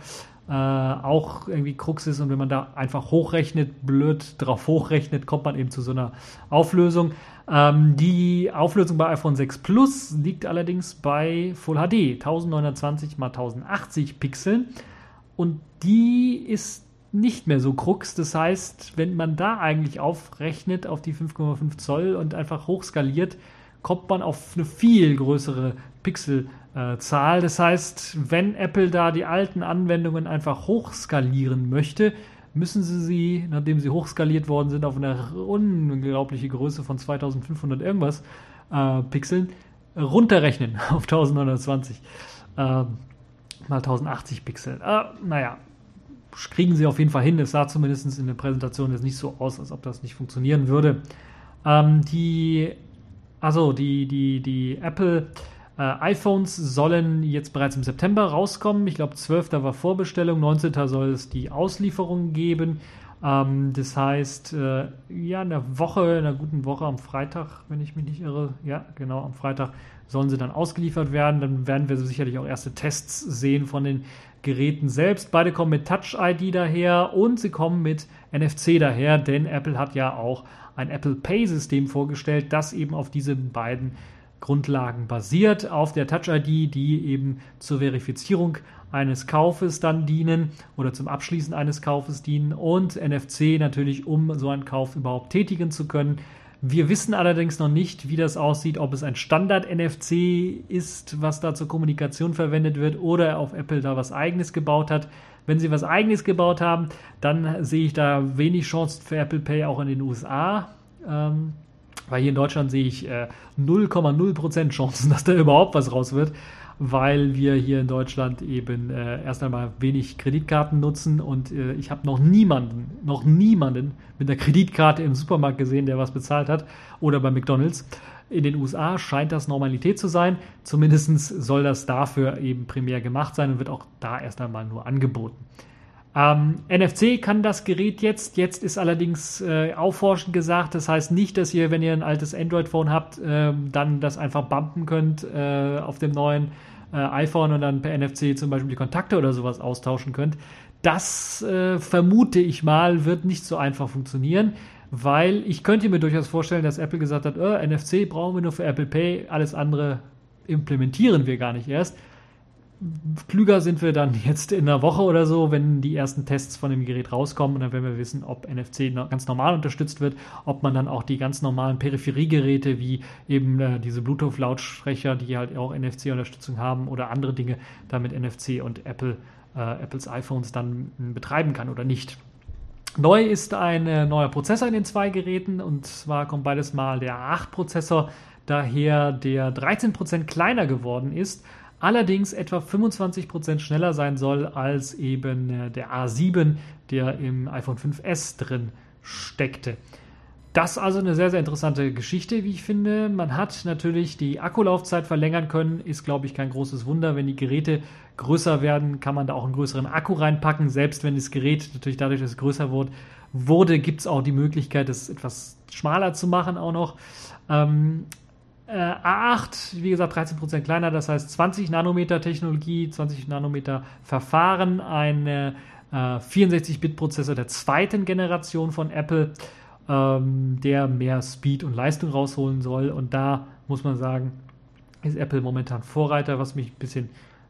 äh, auch irgendwie Krux ist und wenn man da einfach hochrechnet, blöd drauf hochrechnet, kommt man eben zu so einer Auflösung. Ähm, die Auflösung bei iPhone 6 Plus liegt allerdings bei Full HD, 1920 x 1080 Pixeln und die ist nicht mehr so krux. Das heißt, wenn man da eigentlich aufrechnet auf die 5,5 Zoll und einfach hochskaliert, kommt man auf eine viel größere Pixelzahl. das heißt, wenn Apple da die alten Anwendungen einfach hochskalieren möchte, müssen sie sie, nachdem sie hochskaliert worden sind, auf eine unglaubliche Größe von 2500 irgendwas äh, Pixeln runterrechnen auf 1920 äh, mal 1080 Pixel. Äh, naja, kriegen sie auf jeden Fall hin. Es sah zumindest in der Präsentation jetzt nicht so aus, als ob das nicht funktionieren würde. Ähm, die also die, die, die Apple äh, iPhones sollen jetzt bereits im September rauskommen. Ich glaube, 12. war Vorbestellung, 19. soll es die Auslieferung geben. Ähm, das heißt, äh, ja, in der Woche, in einer guten Woche am Freitag, wenn ich mich nicht irre, ja, genau, am Freitag sollen sie dann ausgeliefert werden. Dann werden wir sicherlich auch erste Tests sehen von den Geräten selbst. Beide kommen mit Touch ID daher und sie kommen mit NFC daher, denn Apple hat ja auch ein Apple Pay-System vorgestellt, das eben auf diesen beiden Grundlagen basiert, auf der Touch ID, die eben zur Verifizierung eines Kaufes dann dienen oder zum Abschließen eines Kaufes dienen und NFC natürlich, um so einen Kauf überhaupt tätigen zu können. Wir wissen allerdings noch nicht, wie das aussieht, ob es ein Standard-NFC ist, was da zur Kommunikation verwendet wird, oder auf Apple da was eigenes gebaut hat. Wenn sie was eigenes gebaut haben, dann sehe ich da wenig Chancen für Apple Pay auch in den USA. Ähm, weil hier in Deutschland sehe ich äh, 0,0% Chancen, dass da überhaupt was raus wird, weil wir hier in Deutschland eben äh, erst einmal wenig Kreditkarten nutzen und äh, ich habe noch niemanden, noch niemanden mit einer Kreditkarte im Supermarkt gesehen, der was bezahlt hat oder bei McDonalds. In den USA scheint das Normalität zu sein. Zumindest soll das dafür eben primär gemacht sein und wird auch da erst einmal nur angeboten. Ähm, NFC kann das Gerät jetzt. Jetzt ist allerdings äh, aufforschend gesagt. Das heißt nicht, dass ihr, wenn ihr ein altes Android-Phone habt, äh, dann das einfach bumpen könnt äh, auf dem neuen äh, iPhone und dann per NFC zum Beispiel die Kontakte oder sowas austauschen könnt. Das äh, vermute ich mal, wird nicht so einfach funktionieren weil ich könnte mir durchaus vorstellen, dass Apple gesagt hat, oh, NFC brauchen wir nur für Apple Pay, alles andere implementieren wir gar nicht erst. klüger sind wir dann jetzt in einer Woche oder so, wenn die ersten Tests von dem Gerät rauskommen und dann werden wir wissen, ob NFC ganz normal unterstützt wird, ob man dann auch die ganz normalen Peripheriegeräte wie eben äh, diese Bluetooth-Lautsprecher, die halt auch NFC-Unterstützung haben oder andere Dinge damit NFC und Apple, äh, Apples iPhones dann betreiben kann oder nicht. Neu ist ein äh, neuer Prozessor in den zwei Geräten und zwar kommt beides mal der A8-Prozessor daher, der 13% kleiner geworden ist allerdings etwa 25% schneller sein soll als eben äh, der A7, der im iPhone 5S drin steckte. Das ist also eine sehr, sehr interessante Geschichte, wie ich finde. Man hat natürlich die Akkulaufzeit verlängern können, ist, glaube ich, kein großes Wunder. Wenn die Geräte größer werden, kann man da auch einen größeren Akku reinpacken. Selbst wenn das Gerät natürlich dadurch, dass es größer wurde, wurde gibt es auch die Möglichkeit, es etwas schmaler zu machen auch noch. Ähm, äh, A8, wie gesagt, 13% kleiner, das heißt 20 Nanometer Technologie, 20 Nanometer Verfahren, ein äh, 64-Bit-Prozessor der zweiten Generation von Apple, ähm, der mehr Speed und Leistung rausholen soll. Und da muss man sagen, ist Apple momentan Vorreiter, was mich ein bisschen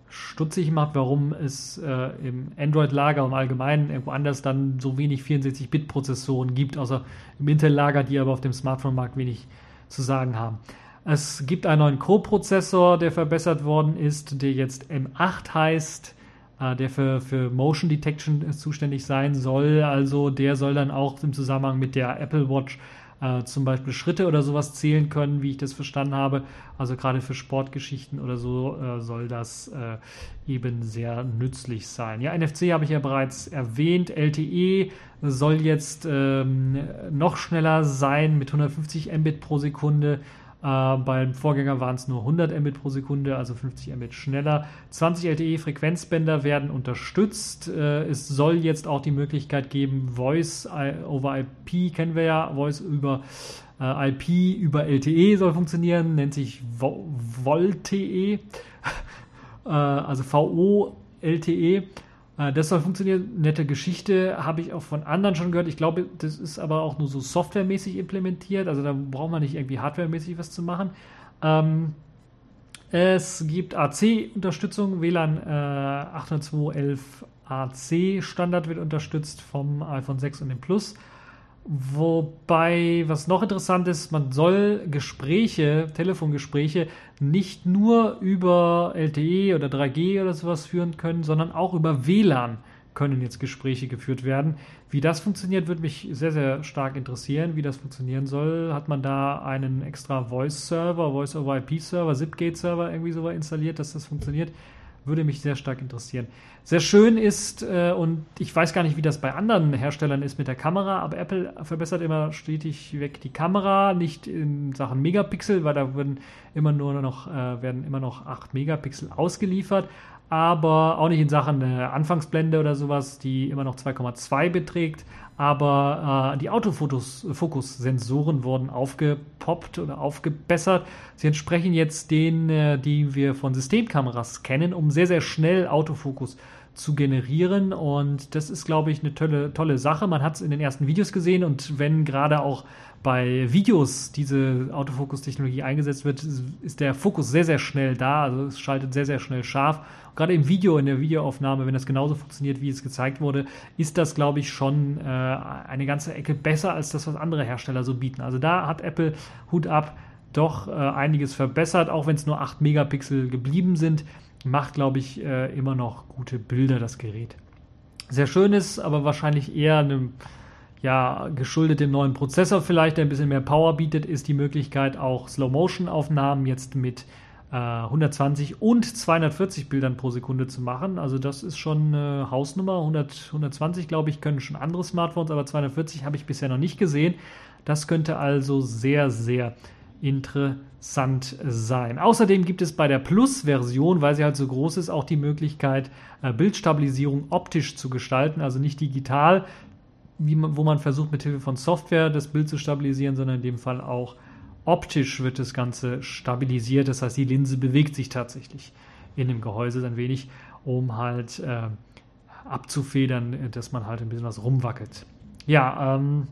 stutzig macht, warum es äh, im Android-Lager und allgemein irgendwo anders dann so wenig 64-Bit-Prozessoren gibt, außer im Intel-Lager, die aber auf dem Smartphone-Markt wenig zu sagen haben. Es gibt einen neuen Co-Prozessor, der verbessert worden ist, der jetzt M8 heißt, der für, für Motion Detection zuständig sein soll. Also der soll dann auch im Zusammenhang mit der Apple Watch äh, zum Beispiel Schritte oder sowas zählen können, wie ich das verstanden habe. Also gerade für Sportgeschichten oder so äh, soll das äh, eben sehr nützlich sein. Ja, NFC habe ich ja bereits erwähnt. LTE soll jetzt ähm, noch schneller sein mit 150 Mbit pro Sekunde. Äh, beim Vorgänger waren es nur 100 Mbit pro Sekunde, also 50 Mbit schneller. 20 LTE-Frequenzbänder werden unterstützt. Äh, es soll jetzt auch die Möglichkeit geben, Voice over IP kennen wir ja, Voice über äh, IP über LTE soll funktionieren, nennt sich VoLTE, äh, also VO-LTE. Äh, das soll funktionieren. Nette Geschichte, habe ich auch von anderen schon gehört. Ich glaube, das ist aber auch nur so softwaremäßig implementiert. Also da braucht man nicht irgendwie hardwaremäßig was zu machen. Ähm, es gibt AC-Unterstützung, WLAN äh, 802.11 AC Standard wird unterstützt vom iPhone 6 und dem Plus. Wobei, was noch interessant ist, man soll Gespräche, Telefongespräche nicht nur über LTE oder 3G oder sowas führen können, sondern auch über WLAN können jetzt Gespräche geführt werden. Wie das funktioniert, würde mich sehr, sehr stark interessieren, wie das funktionieren soll. Hat man da einen extra Voice-Server, Voice-over-IP-Server, Zipgate-Server irgendwie so installiert, dass das funktioniert? Würde mich sehr stark interessieren. Sehr schön ist, äh, und ich weiß gar nicht, wie das bei anderen Herstellern ist mit der Kamera, aber Apple verbessert immer stetig weg die Kamera, nicht in Sachen Megapixel, weil da werden immer nur noch, äh, werden immer noch 8 Megapixel ausgeliefert, aber auch nicht in Sachen äh, Anfangsblende oder sowas, die immer noch 2,2 beträgt. Aber äh, die Autofokus-Sensoren wurden aufgepoppt oder aufgebessert. Sie entsprechen jetzt denen, äh, die wir von Systemkameras kennen, um sehr, sehr schnell Autofokus zu generieren. Und das ist, glaube ich, eine tolle, tolle Sache. Man hat es in den ersten Videos gesehen und wenn gerade auch bei Videos diese Autofokus-Technologie eingesetzt wird, ist der Fokus sehr, sehr schnell da. Also es schaltet sehr, sehr schnell scharf. Und gerade im Video, in der Videoaufnahme, wenn das genauso funktioniert, wie es gezeigt wurde, ist das, glaube ich, schon äh, eine ganze Ecke besser als das, was andere Hersteller so bieten. Also da hat Apple Hut ab doch äh, einiges verbessert, auch wenn es nur 8 Megapixel geblieben sind. Macht, glaube ich, äh, immer noch gute Bilder, das Gerät. Sehr schön ist, aber wahrscheinlich eher eine ja, geschuldet dem neuen Prozessor vielleicht, der ein bisschen mehr Power bietet, ist die Möglichkeit auch Slow-Motion-Aufnahmen jetzt mit äh, 120 und 240 Bildern pro Sekunde zu machen. Also das ist schon eine Hausnummer. 100, 120, glaube ich, können schon andere Smartphones, aber 240 habe ich bisher noch nicht gesehen. Das könnte also sehr, sehr interessant sein. Außerdem gibt es bei der Plus-Version, weil sie halt so groß ist, auch die Möglichkeit, äh, Bildstabilisierung optisch zu gestalten, also nicht digital, man, wo man versucht, mit Hilfe von Software das Bild zu stabilisieren, sondern in dem Fall auch optisch wird das Ganze stabilisiert. Das heißt, die Linse bewegt sich tatsächlich in dem Gehäuse ein wenig, um halt äh, abzufedern, dass man halt ein bisschen was rumwackelt. Ja, ähm,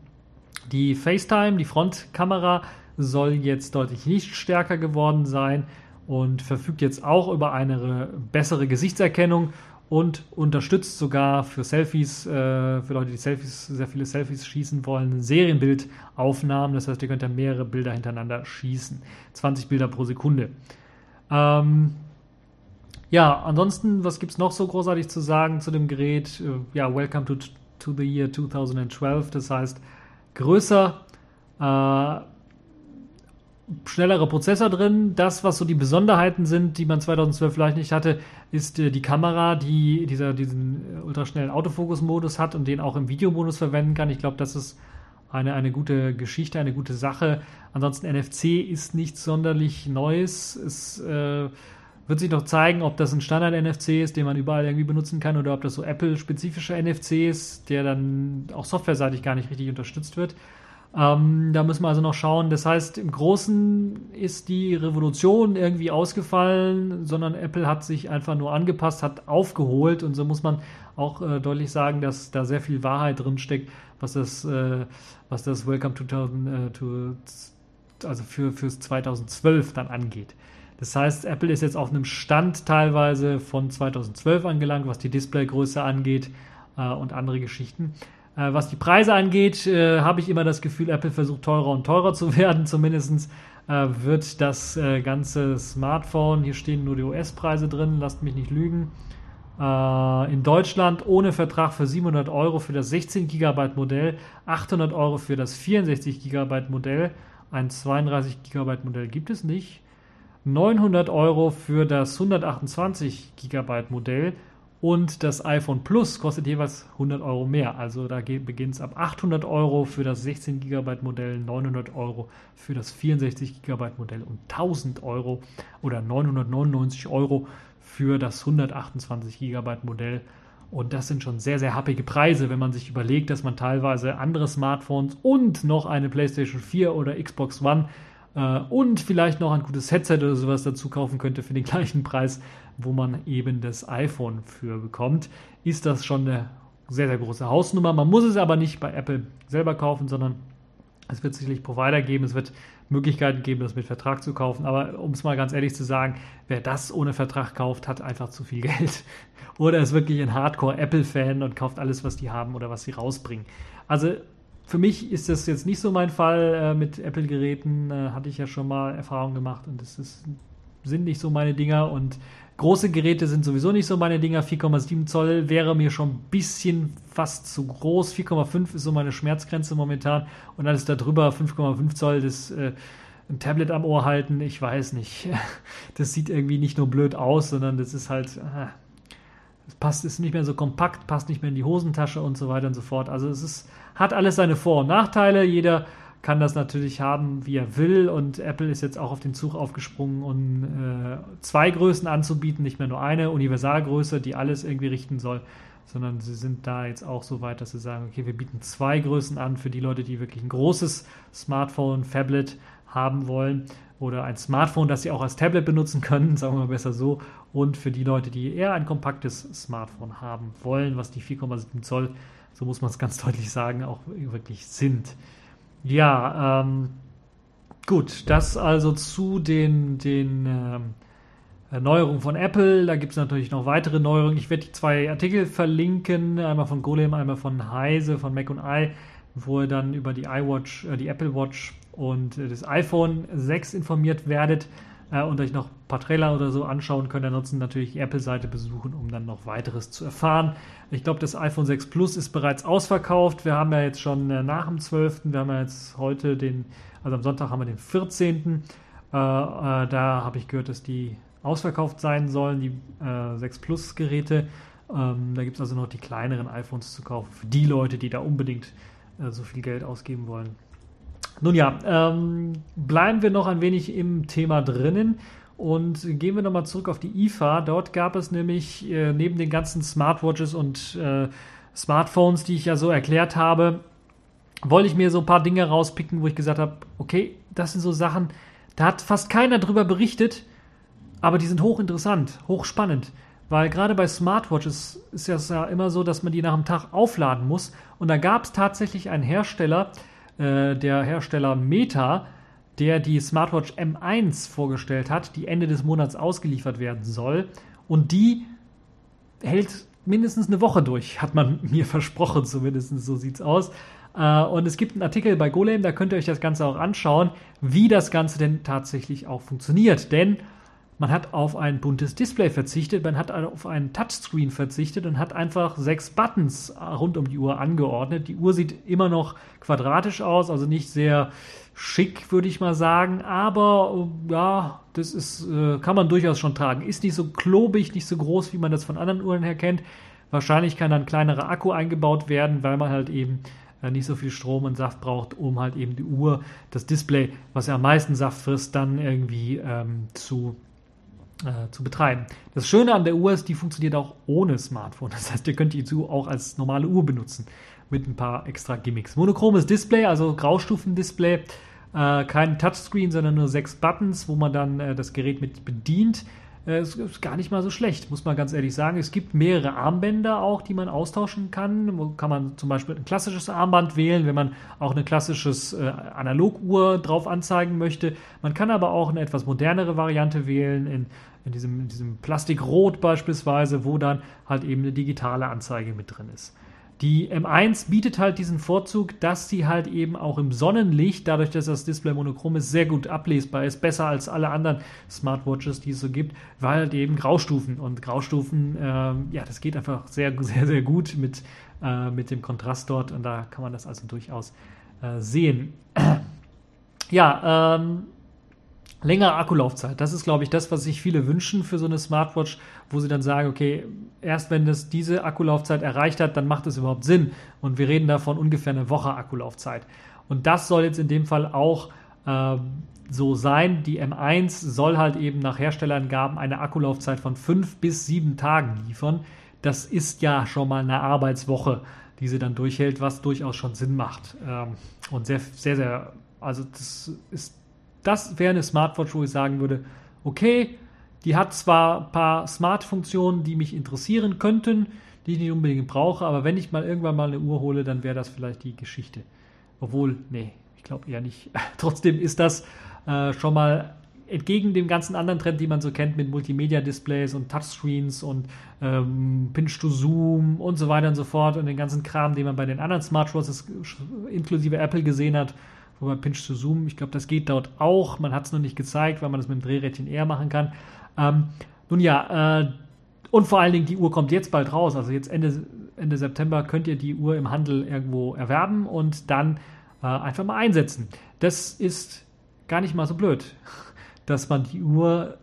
die FaceTime, die Frontkamera soll jetzt deutlich nicht stärker geworden sein und verfügt jetzt auch über eine bessere Gesichtserkennung und unterstützt sogar für Selfies, äh, für Leute, die Selfies, sehr viele Selfies schießen wollen, Serienbildaufnahmen. Das heißt, ihr könnt da mehrere Bilder hintereinander schießen. 20 Bilder pro Sekunde. Ähm, ja, ansonsten, was gibt es noch so großartig zu sagen zu dem Gerät? Äh, ja, Welcome to, to the Year 2012. Das heißt, größer, äh, schnellere Prozessor drin. Das, was so die Besonderheiten sind, die man 2012 vielleicht nicht hatte, ist äh, die Kamera, die dieser, diesen äh, ultraschnellen Autofokus-Modus hat und den auch im Videomodus verwenden kann. Ich glaube, das ist eine, eine gute Geschichte, eine gute Sache. Ansonsten NFC ist nichts sonderlich Neues. Es äh, wird sich noch zeigen, ob das ein Standard-NFC ist, den man überall irgendwie benutzen kann, oder ob das so Apple-spezifischer NFC ist, der dann auch softwareseitig gar nicht richtig unterstützt wird. Ähm, da müssen wir also noch schauen. Das heißt, im Großen ist die Revolution irgendwie ausgefallen, sondern Apple hat sich einfach nur angepasst, hat aufgeholt und so muss man auch äh, deutlich sagen, dass da sehr viel Wahrheit drin steckt, was das, äh, was das Welcome 2000, äh, to, also für fürs 2012 dann angeht. Das heißt, Apple ist jetzt auf einem Stand teilweise von 2012 angelangt, was die Displaygröße angeht äh, und andere Geschichten. Äh, was die Preise angeht, äh, habe ich immer das Gefühl, Apple versucht teurer und teurer zu werden. Zumindest äh, wird das äh, ganze Smartphone, hier stehen nur die US-Preise drin, lasst mich nicht lügen, äh, in Deutschland ohne Vertrag für 700 Euro für das 16 GB Modell, 800 Euro für das 64 GB Modell, ein 32 GB Modell gibt es nicht. 900 Euro für das 128 GB Modell und das iPhone Plus kostet jeweils 100 Euro mehr. Also da beginnt es ab 800 Euro für das 16 GB Modell, 900 Euro für das 64 GB Modell und 1000 Euro oder 999 Euro für das 128 GB Modell. Und das sind schon sehr, sehr happige Preise, wenn man sich überlegt, dass man teilweise andere Smartphones und noch eine PlayStation 4 oder Xbox One äh, und vielleicht noch ein gutes Headset oder sowas dazu kaufen könnte für den gleichen Preis, wo man eben das iPhone für bekommt, ist das schon eine sehr, sehr große Hausnummer. Man muss es aber nicht bei Apple selber kaufen, sondern es wird sicherlich Provider geben, es wird Möglichkeiten geben, das mit Vertrag zu kaufen. Aber um es mal ganz ehrlich zu sagen, wer das ohne Vertrag kauft, hat einfach zu viel Geld. Oder ist wirklich ein Hardcore-Apple-Fan und kauft alles, was die haben oder was sie rausbringen. Also für mich ist das jetzt nicht so mein Fall äh, mit Apple-Geräten. Äh, hatte ich ja schon mal Erfahrung gemacht und das ist, sind nicht so meine Dinger. Und große Geräte sind sowieso nicht so meine Dinger. 4,7 Zoll wäre mir schon ein bisschen fast zu groß. 4,5 ist so meine Schmerzgrenze momentan. Und alles darüber, 5,5 Zoll, das äh, ein Tablet am Ohr halten, ich weiß nicht. Das sieht irgendwie nicht nur blöd aus, sondern das ist halt. Äh, es passt, ist nicht mehr so kompakt, passt nicht mehr in die Hosentasche und so weiter und so fort. Also es ist hat alles seine Vor- und Nachteile. Jeder kann das natürlich haben, wie er will. Und Apple ist jetzt auch auf den Zug aufgesprungen, um äh, zwei Größen anzubieten, nicht mehr nur eine Universalgröße, die alles irgendwie richten soll, sondern sie sind da jetzt auch so weit, dass sie sagen, okay, wir bieten zwei Größen an für die Leute, die wirklich ein großes Smartphone, Tablet haben wollen oder ein Smartphone, das sie auch als Tablet benutzen können, sagen wir mal besser so, und für die Leute, die eher ein kompaktes Smartphone haben wollen, was die 4,7 Zoll so muss man es ganz deutlich sagen, auch wirklich sind. Ja, ähm, gut, das also zu den, den ähm, Neuerungen von Apple. Da gibt es natürlich noch weitere Neuerungen. Ich werde die zwei Artikel verlinken, einmal von Golem, einmal von Heise, von Mac und i, wo ihr dann über die iWatch, äh, die Apple Watch und äh, das iPhone 6 informiert werdet äh, und euch noch ein paar Trailer oder so anschauen könnt. Ansonsten natürlich die Apple-Seite besuchen, um dann noch weiteres zu erfahren. Ich glaube, das iPhone 6 Plus ist bereits ausverkauft. Wir haben ja jetzt schon äh, nach dem 12. Wir haben ja jetzt heute den, also am Sonntag haben wir den 14. Äh, äh, da habe ich gehört, dass die ausverkauft sein sollen, die äh, 6 Plus Geräte. Ähm, da gibt es also noch die kleineren iPhones zu kaufen für die Leute, die da unbedingt äh, so viel Geld ausgeben wollen. Nun ja, ähm, bleiben wir noch ein wenig im Thema drinnen und gehen wir nochmal zurück auf die IFA. Dort gab es nämlich äh, neben den ganzen Smartwatches und äh, Smartphones, die ich ja so erklärt habe, wollte ich mir so ein paar Dinge rauspicken, wo ich gesagt habe, okay, das sind so Sachen, da hat fast keiner drüber berichtet, aber die sind hochinteressant, hochspannend. Weil gerade bei Smartwatches ist es ja immer so, dass man die nach dem Tag aufladen muss. Und da gab es tatsächlich einen Hersteller, der Hersteller Meta, der die Smartwatch M1 vorgestellt hat, die Ende des Monats ausgeliefert werden soll. Und die hält mindestens eine Woche durch, hat man mir versprochen, zumindest so sieht's aus. Äh, und es gibt einen Artikel bei Golem, da könnt ihr euch das Ganze auch anschauen, wie das Ganze denn tatsächlich auch funktioniert. Denn man hat auf ein buntes Display verzichtet, man hat auf einen Touchscreen verzichtet und hat einfach sechs Buttons rund um die Uhr angeordnet. Die Uhr sieht immer noch quadratisch aus, also nicht sehr schick, würde ich mal sagen, aber ja, das ist, äh, kann man durchaus schon tragen. Ist nicht so klobig, nicht so groß, wie man das von anderen Uhren her kennt. Wahrscheinlich kann dann ein kleinerer Akku eingebaut werden, weil man halt eben äh, nicht so viel Strom und Saft braucht, um halt eben die Uhr, das Display, was ja am meisten Saft frisst, dann irgendwie ähm, zu äh, zu betreiben. Das Schöne an der Uhr ist, die funktioniert auch ohne Smartphone. Das heißt, ihr könnt die Uhr auch als normale Uhr benutzen mit ein paar extra Gimmicks. Monochromes Display, also Graustufendisplay, äh, kein Touchscreen, sondern nur sechs Buttons, wo man dann äh, das Gerät mit bedient. Äh, ist, ist gar nicht mal so schlecht, muss man ganz ehrlich sagen. Es gibt mehrere Armbänder auch, die man austauschen kann. Kann man zum Beispiel ein klassisches Armband wählen, wenn man auch eine klassisches äh, Analoguhr drauf anzeigen möchte. Man kann aber auch eine etwas modernere Variante wählen, in, in, diesem, in diesem Plastikrot beispielsweise, wo dann halt eben eine digitale Anzeige mit drin ist. Die M1 bietet halt diesen Vorzug, dass sie halt eben auch im Sonnenlicht, dadurch, dass das Display monochrom ist, sehr gut ablesbar ist, besser als alle anderen Smartwatches, die es so gibt, weil halt eben Graustufen. Und Graustufen, äh, ja, das geht einfach sehr, sehr, sehr gut mit, äh, mit dem Kontrast dort. Und da kann man das also durchaus äh, sehen. ja, ähm, längere Akkulaufzeit. Das ist, glaube ich, das, was sich viele wünschen für so eine Smartwatch, wo sie dann sagen, okay, erst wenn das diese Akkulaufzeit erreicht hat, dann macht es überhaupt Sinn. Und wir reden davon ungefähr eine Woche Akkulaufzeit. Und das soll jetzt in dem Fall auch äh, so sein. Die M1 soll halt eben nach Herstellerangaben eine Akkulaufzeit von fünf bis sieben Tagen liefern. Das ist ja schon mal eine Arbeitswoche, die sie dann durchhält, was durchaus schon Sinn macht. Ähm, und sehr, sehr, sehr, also das ist das wäre eine Smartwatch, wo ich sagen würde, okay, die hat zwar ein paar Smart-Funktionen, die mich interessieren könnten, die ich nicht unbedingt brauche, aber wenn ich mal irgendwann mal eine Uhr hole, dann wäre das vielleicht die Geschichte. Obwohl, nee, ich glaube eher nicht. Trotzdem ist das äh, schon mal entgegen dem ganzen anderen Trend, die man so kennt mit Multimedia-Displays und Touchscreens und ähm, Pinch-to-Zoom und so weiter und so fort und den ganzen Kram, den man bei den anderen Smartwatches inklusive Apple gesehen hat, wo man Pinch to Zoom, ich glaube, das geht dort auch. Man hat es noch nicht gezeigt, weil man das mit dem Drehrädchen eher machen kann. Ähm, nun ja, äh, und vor allen Dingen, die Uhr kommt jetzt bald raus. Also jetzt Ende, Ende September könnt ihr die Uhr im Handel irgendwo erwerben und dann äh, einfach mal einsetzen. Das ist gar nicht mal so blöd, dass man die Uhr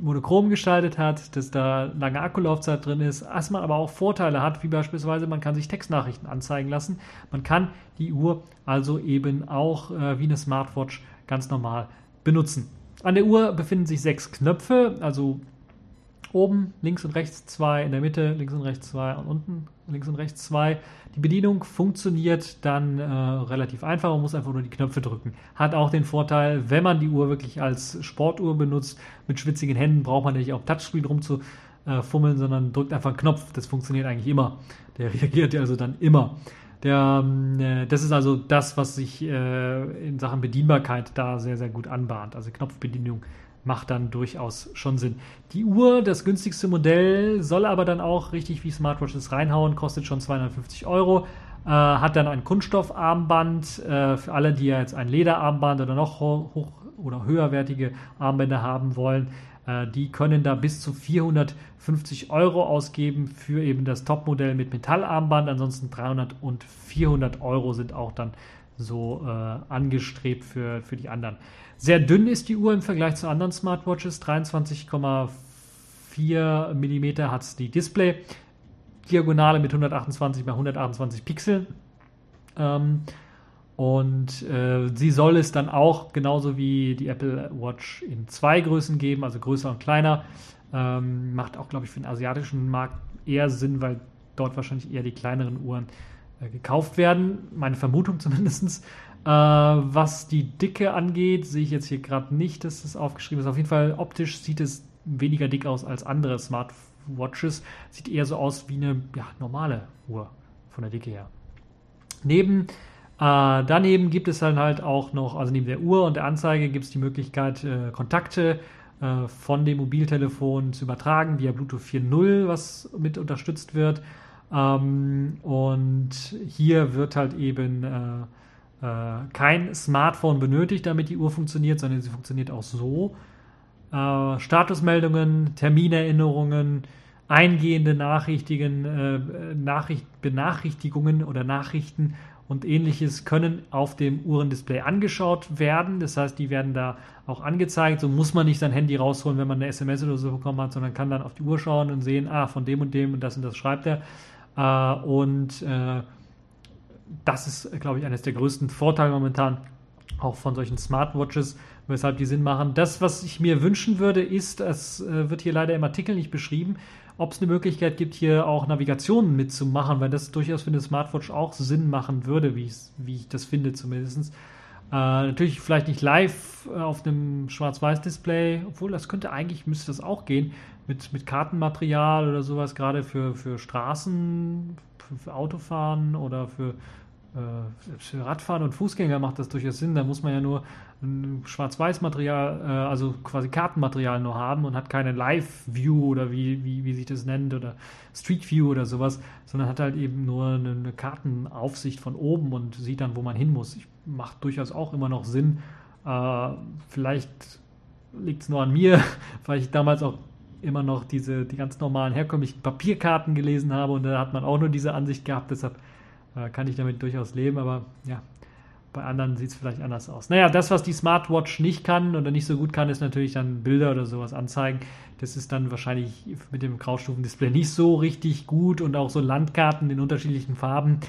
monochrom gestaltet hat, dass da lange Akkulaufzeit drin ist, dass man aber auch Vorteile hat, wie beispielsweise man kann sich Textnachrichten anzeigen lassen. Man kann die Uhr also eben auch äh, wie eine Smartwatch ganz normal benutzen. An der Uhr befinden sich sechs Knöpfe, also oben links und rechts zwei, in der Mitte links und rechts zwei und unten links und rechts zwei. Die Bedienung funktioniert dann äh, relativ einfach, man muss einfach nur die Knöpfe drücken. Hat auch den Vorteil, wenn man die Uhr wirklich als Sportuhr benutzt, mit schwitzigen Händen braucht man nicht auf Touchscreen rumzufummeln, sondern drückt einfach einen Knopf. Das funktioniert eigentlich immer. Der reagiert also dann immer. Der, äh, das ist also das, was sich äh, in Sachen Bedienbarkeit da sehr, sehr gut anbahnt. Also Knopfbedienung macht dann durchaus schon Sinn. Die Uhr, das günstigste Modell, soll aber dann auch richtig wie Smartwatches reinhauen, kostet schon 250 Euro. Äh, hat dann ein Kunststoffarmband äh, für alle, die ja jetzt ein Lederarmband oder noch hoch oder höherwertige Armbänder haben wollen. Äh, die können da bis zu 450 Euro ausgeben für eben das Topmodell mit Metallarmband. Ansonsten 300 und 400 Euro sind auch dann so äh, angestrebt für, für die anderen. Sehr dünn ist die Uhr im Vergleich zu anderen Smartwatches. 23,4 mm hat die Display. Diagonale mit 128 x 128 Pixel. Ähm, und äh, sie soll es dann auch genauso wie die Apple Watch in zwei Größen geben, also größer und kleiner. Ähm, macht auch, glaube ich, für den asiatischen Markt eher Sinn, weil dort wahrscheinlich eher die kleineren Uhren gekauft werden. Meine Vermutung zumindest. Äh, was die Dicke angeht, sehe ich jetzt hier gerade nicht, dass das aufgeschrieben ist. Auf jeden Fall optisch sieht es weniger dick aus als andere Smartwatches. Sieht eher so aus wie eine ja, normale Uhr von der Dicke her. Neben Äh, daneben gibt es dann halt auch noch, also neben der Uhr und der Anzeige gibt es die Möglichkeit, äh, Kontakte äh, von dem Mobiltelefon zu übertragen via Bluetooth 4.0, was mit unterstützt wird. Ähm, und hier wird halt eben äh, äh, kein Smartphone benötigt, damit die Uhr funktioniert, sondern sie funktioniert auch so. Äh, Statusmeldungen, Terminerinnerungen, eingehende Nachrichtigen, äh, Nachricht, Benachrichtigungen oder Nachrichten und ähnliches können auf dem Uhrendisplay angeschaut werden. Das heißt, die werden da auch angezeigt. So muss man nicht sein Handy rausholen, wenn man eine SMS oder so bekommen hat, sondern kann dann auf die Uhr schauen und sehen, ah, von dem und dem und das und das schreibt er. Äh, und äh, das ist, glaube ich, eines der größten Vorteile momentan auch von solchen Smartwatches, weshalb die Sinn machen. Das, was ich mir wünschen würde, ist, es äh, wird hier leider im Artikel nicht beschrieben, ob es eine Möglichkeit gibt, hier auch Navigationen mitzumachen, weil das durchaus für eine Smartwatch auch Sinn machen würde, wie, ich das finde zumindest. Äh, natürlich vielleicht nicht live auf einem Schwarz-Weiß-Display, obwohl das könnte eigentlich, müsste das auch gehen, mit, mit Kartenmaterial oder sowas, gerade für, für Straßen, für, für Autofahren oder für äh, für Radfahren und Fußgänger macht das durchaus Sinn. Da muss man ja nur Schwarz-Weiß-Material, äh, also quasi Kartenmaterial nur haben und hat keine Live-View oder wie, wie, wie sich das nennt oder Street View oder sowas, sondern hat halt eben nur eine, eine Kartenaufsicht von oben und sieht dann, wo man hin muss. Ich, macht durchaus auch immer noch Sinn. Äh, vielleicht liegt es nur an mir, weil ich damals auch immer noch diese, die ganz normalen herkömmlichen Papierkarten gelesen habe und da hat man auch nur diese Ansicht gehabt, deshalb äh, kann ich damit durchaus leben, aber ja, bei anderen sieht es vielleicht anders aus. Naja, das, was die Smartwatch nicht kann oder nicht so gut kann, ist natürlich dann Bilder oder sowas anzeigen. Das ist dann wahrscheinlich mit dem Graustufendisplay nicht so richtig gut und auch so Landkarten in unterschiedlichen Farben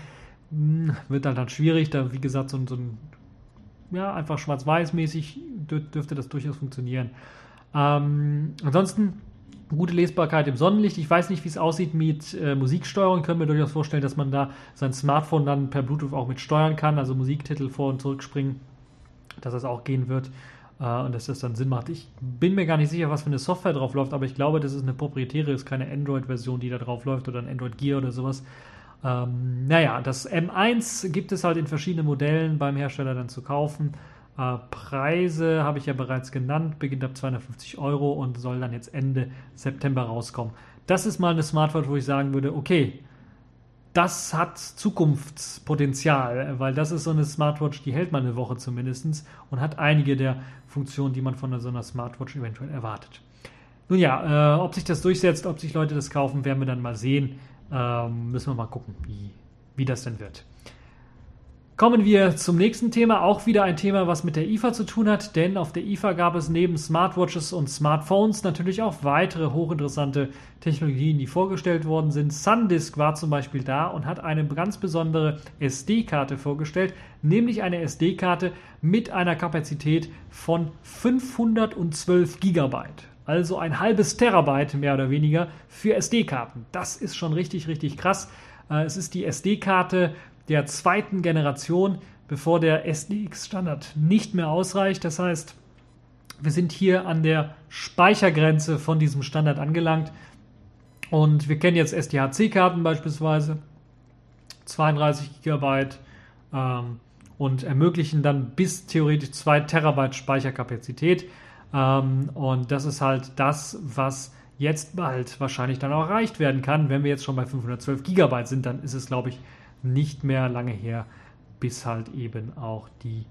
mh, hm, wird dann, dann schwierig. Da, wie gesagt, so, so ein, ja, einfach schwarz-weiß-mäßig dürfte das durchaus funktionieren. Ähm, ansonsten gute Lesbarkeit im Sonnenlicht. Ich weiß nicht, wie es aussieht mit äh, Musiksteuerung. Ich könnte mir durchaus vorstellen, dass man da sein Smartphone dann per Bluetooth auch mit steuern kann, also Musiktitel vor- und zurückspringen, dass das auch gehen wird äh, und dass das dann Sinn macht. Ich bin mir gar nicht sicher, was für eine Software drauf läuft, aber ich glaube, das ist eine proprietäre, ist keine Android-Version, die da drauf läuft oder ein Android Gear oder sowas. Ähm, naja, das M1 gibt es halt in verschiedenen Modellen beim Hersteller dann zu kaufen. Äh, Preise habe ich ja bereits genannt, beginnt ab 250 Euro und soll dann jetzt Ende September rauskommen. Das ist mal eine Smartwatch, wo ich sagen würde, okay, das hat Zukunftspotenzial, weil das ist so eine Smartwatch, die hält man eine Woche zumindest und hat einige der Funktionen, die man von so einer Smartwatch eventuell erwartet. Nun ja, äh, ob sich das durchsetzt, ob sich Leute das kaufen, werden wir dann mal sehen. Ähm, müssen wir mal gucken, wie, wie das denn wird. Kommen wir zum nächsten Thema, auch wieder ein Thema, was mit der IFA zu tun hat, denn auf der IFA gab es neben Smartwatches und Smartphones natürlich auch weitere hochinteressante Technologien, die vorgestellt worden sind. SanDisk war zum Beispiel da und hat eine ganz besondere SD-Karte vorgestellt, nämlich eine SD-Karte mit einer Kapazität von 512 Gigabyte. Also ein halbes Terabyte mehr oder weniger für SD-Karten. Das ist schon richtig, richtig krass. Äh, es ist die SD-Karte der zweiten Generation, bevor der SDX-Standard nicht mehr ausreicht. Das heißt, wir sind hier an der Speichergrenze von diesem Standard angelangt. Und wir kennen jetzt SDHC-Karten beispielsweise, 32 GB ähm, und ermöglichen dann bis theoretisch 2 Terabyte Speicherkapazität. Ähm, und das ist halt das, was jetzt bald wahrscheinlich dann auch erreicht werden kann. Wenn wir jetzt schon bei 512 GB sind, dann ist es, glaube ich, nicht mehr lange her, bis halt eben auch die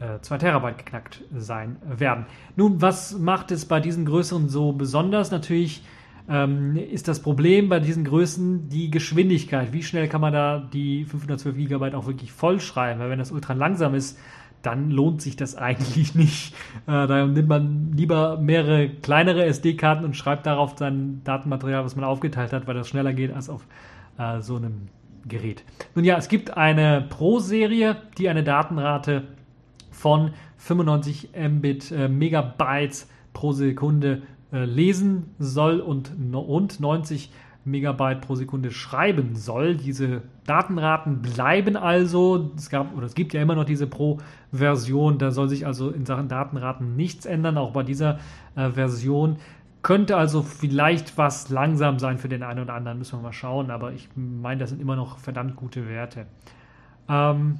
äh, 2 Terabyte geknackt sein werden. Nun, was macht es bei diesen Größen so besonders? Natürlich ähm, ist das Problem bei diesen Größen die Geschwindigkeit. Wie schnell kann man da die 512 GB auch wirklich vollschreiben? Weil wenn das ultra langsam ist, dann lohnt sich das eigentlich nicht. Äh, da nimmt man lieber mehrere kleinere SD-Karten und schreibt darauf sein Datenmaterial, was man aufgeteilt hat, weil das schneller geht als auf äh, so einem Gerät. Nun ja, es gibt eine Pro-Serie, die eine Datenrate von 95 Mbit äh, Megabytes pro Sekunde äh, lesen soll und rund 90 Megabyte pro Sekunde schreiben soll. Diese Datenraten bleiben also. Es gab oder es gibt ja immer noch diese Pro-Version. Da soll sich also in Sachen Datenraten nichts ändern. Auch bei dieser äh, Version könnte also vielleicht was langsam sein für den einen oder anderen, müssen wir mal schauen, aber ich meine, das sind immer noch verdammt gute Werte. Ähm,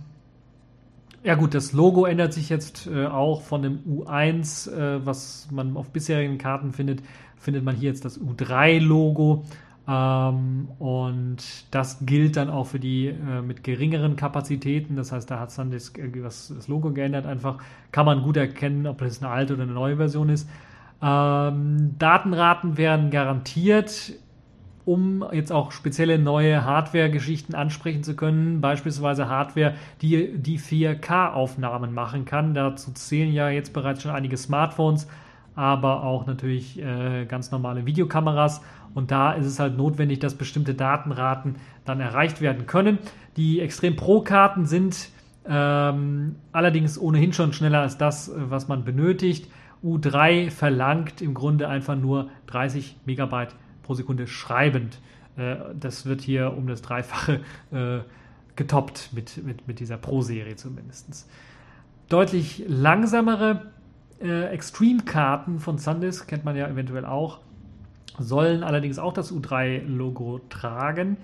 ja gut, das Logo ändert sich jetzt äh, auch von dem U1, äh, was man auf bisherigen Karten findet, findet man hier jetzt das U3-Logo. Ähm, und das gilt dann auch für die äh, mit geringeren Kapazitäten. Das heißt, da hat SanDisk irgendwie was, das Logo geändert. Einfach kann man gut erkennen, ob das eine alte oder eine neue Version ist. Ähm, Datenraten werden garantiert um jetzt auch spezielle neue Hardware-Geschichten ansprechen zu können, beispielsweise Hardware, die die 4K-Aufnahmen machen kann. Dazu zählen ja jetzt bereits schon einige Smartphones, aber auch natürlich äh, ganz normale Videokameras. Und da ist es halt notwendig, dass bestimmte Datenraten dann erreicht werden können. Die Extrem Pro-Karten sind ähm, allerdings ohnehin schon schneller als das, was man benötigt. U3 verlangt im Grunde einfach nur 30 Megabyte pro Sekunde schreibend. Äh, das wird hier um das Dreifache äh, getoppt mit, mit, mit dieser Pro-Serie zumindest. Deutlich langsamere äh, Extreme-Karten von SanDisk, kennt man ja eventuell auch, sollen allerdings auch das U3-Logo tragen.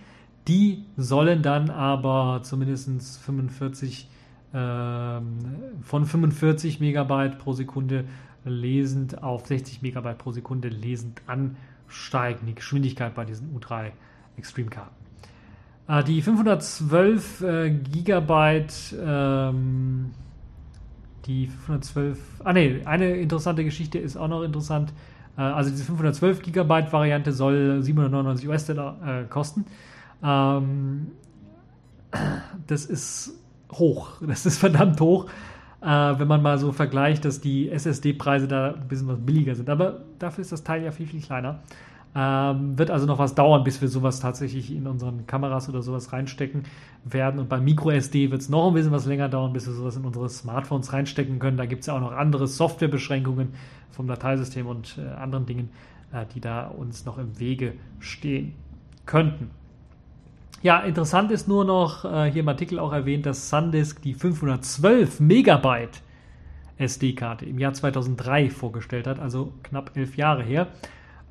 Die sollen dann aber zumindest 45 ähm, von 45 Megabyte pro Sekunde lesend auf 60 Megabyte pro Sekunde lesend an steigen, die Geschwindigkeit bei diesen U3 Extreme-Karten. Äh, die 512 äh, Gigabyte, ähm, die 512, ah ne, eine interessante Geschichte ist auch noch interessant. Äh, also diese 512 Gigabyte Variante soll 799 US-Dollar äh, kosten. Ähm, das ist hoch, das ist verdammt hoch äh, wenn man mal so vergleicht, dass die SSD-Preise da ein bisschen was billiger sind. Aber dafür ist das Teil ja viel, viel kleiner. Ähm, wird also noch was dauern, bis wir sowas tatsächlich in unseren Kameras oder sowas reinstecken werden. Und beim MicroSD wird es noch ein bisschen was länger dauern, bis wir sowas in unsere Smartphones reinstecken können. Da gibt es ja auch noch andere Softwarebeschränkungen vom Dateisystem und äh, anderen Dingen, äh, die da uns noch im Wege stehen könnten. Ja, interessant ist nur noch, äh, hier im Artikel auch erwähnt, dass SanDisk die 512 Megabyte SD-Karte im Jahr 2003 vorgestellt hat, also knapp elf Jahre her.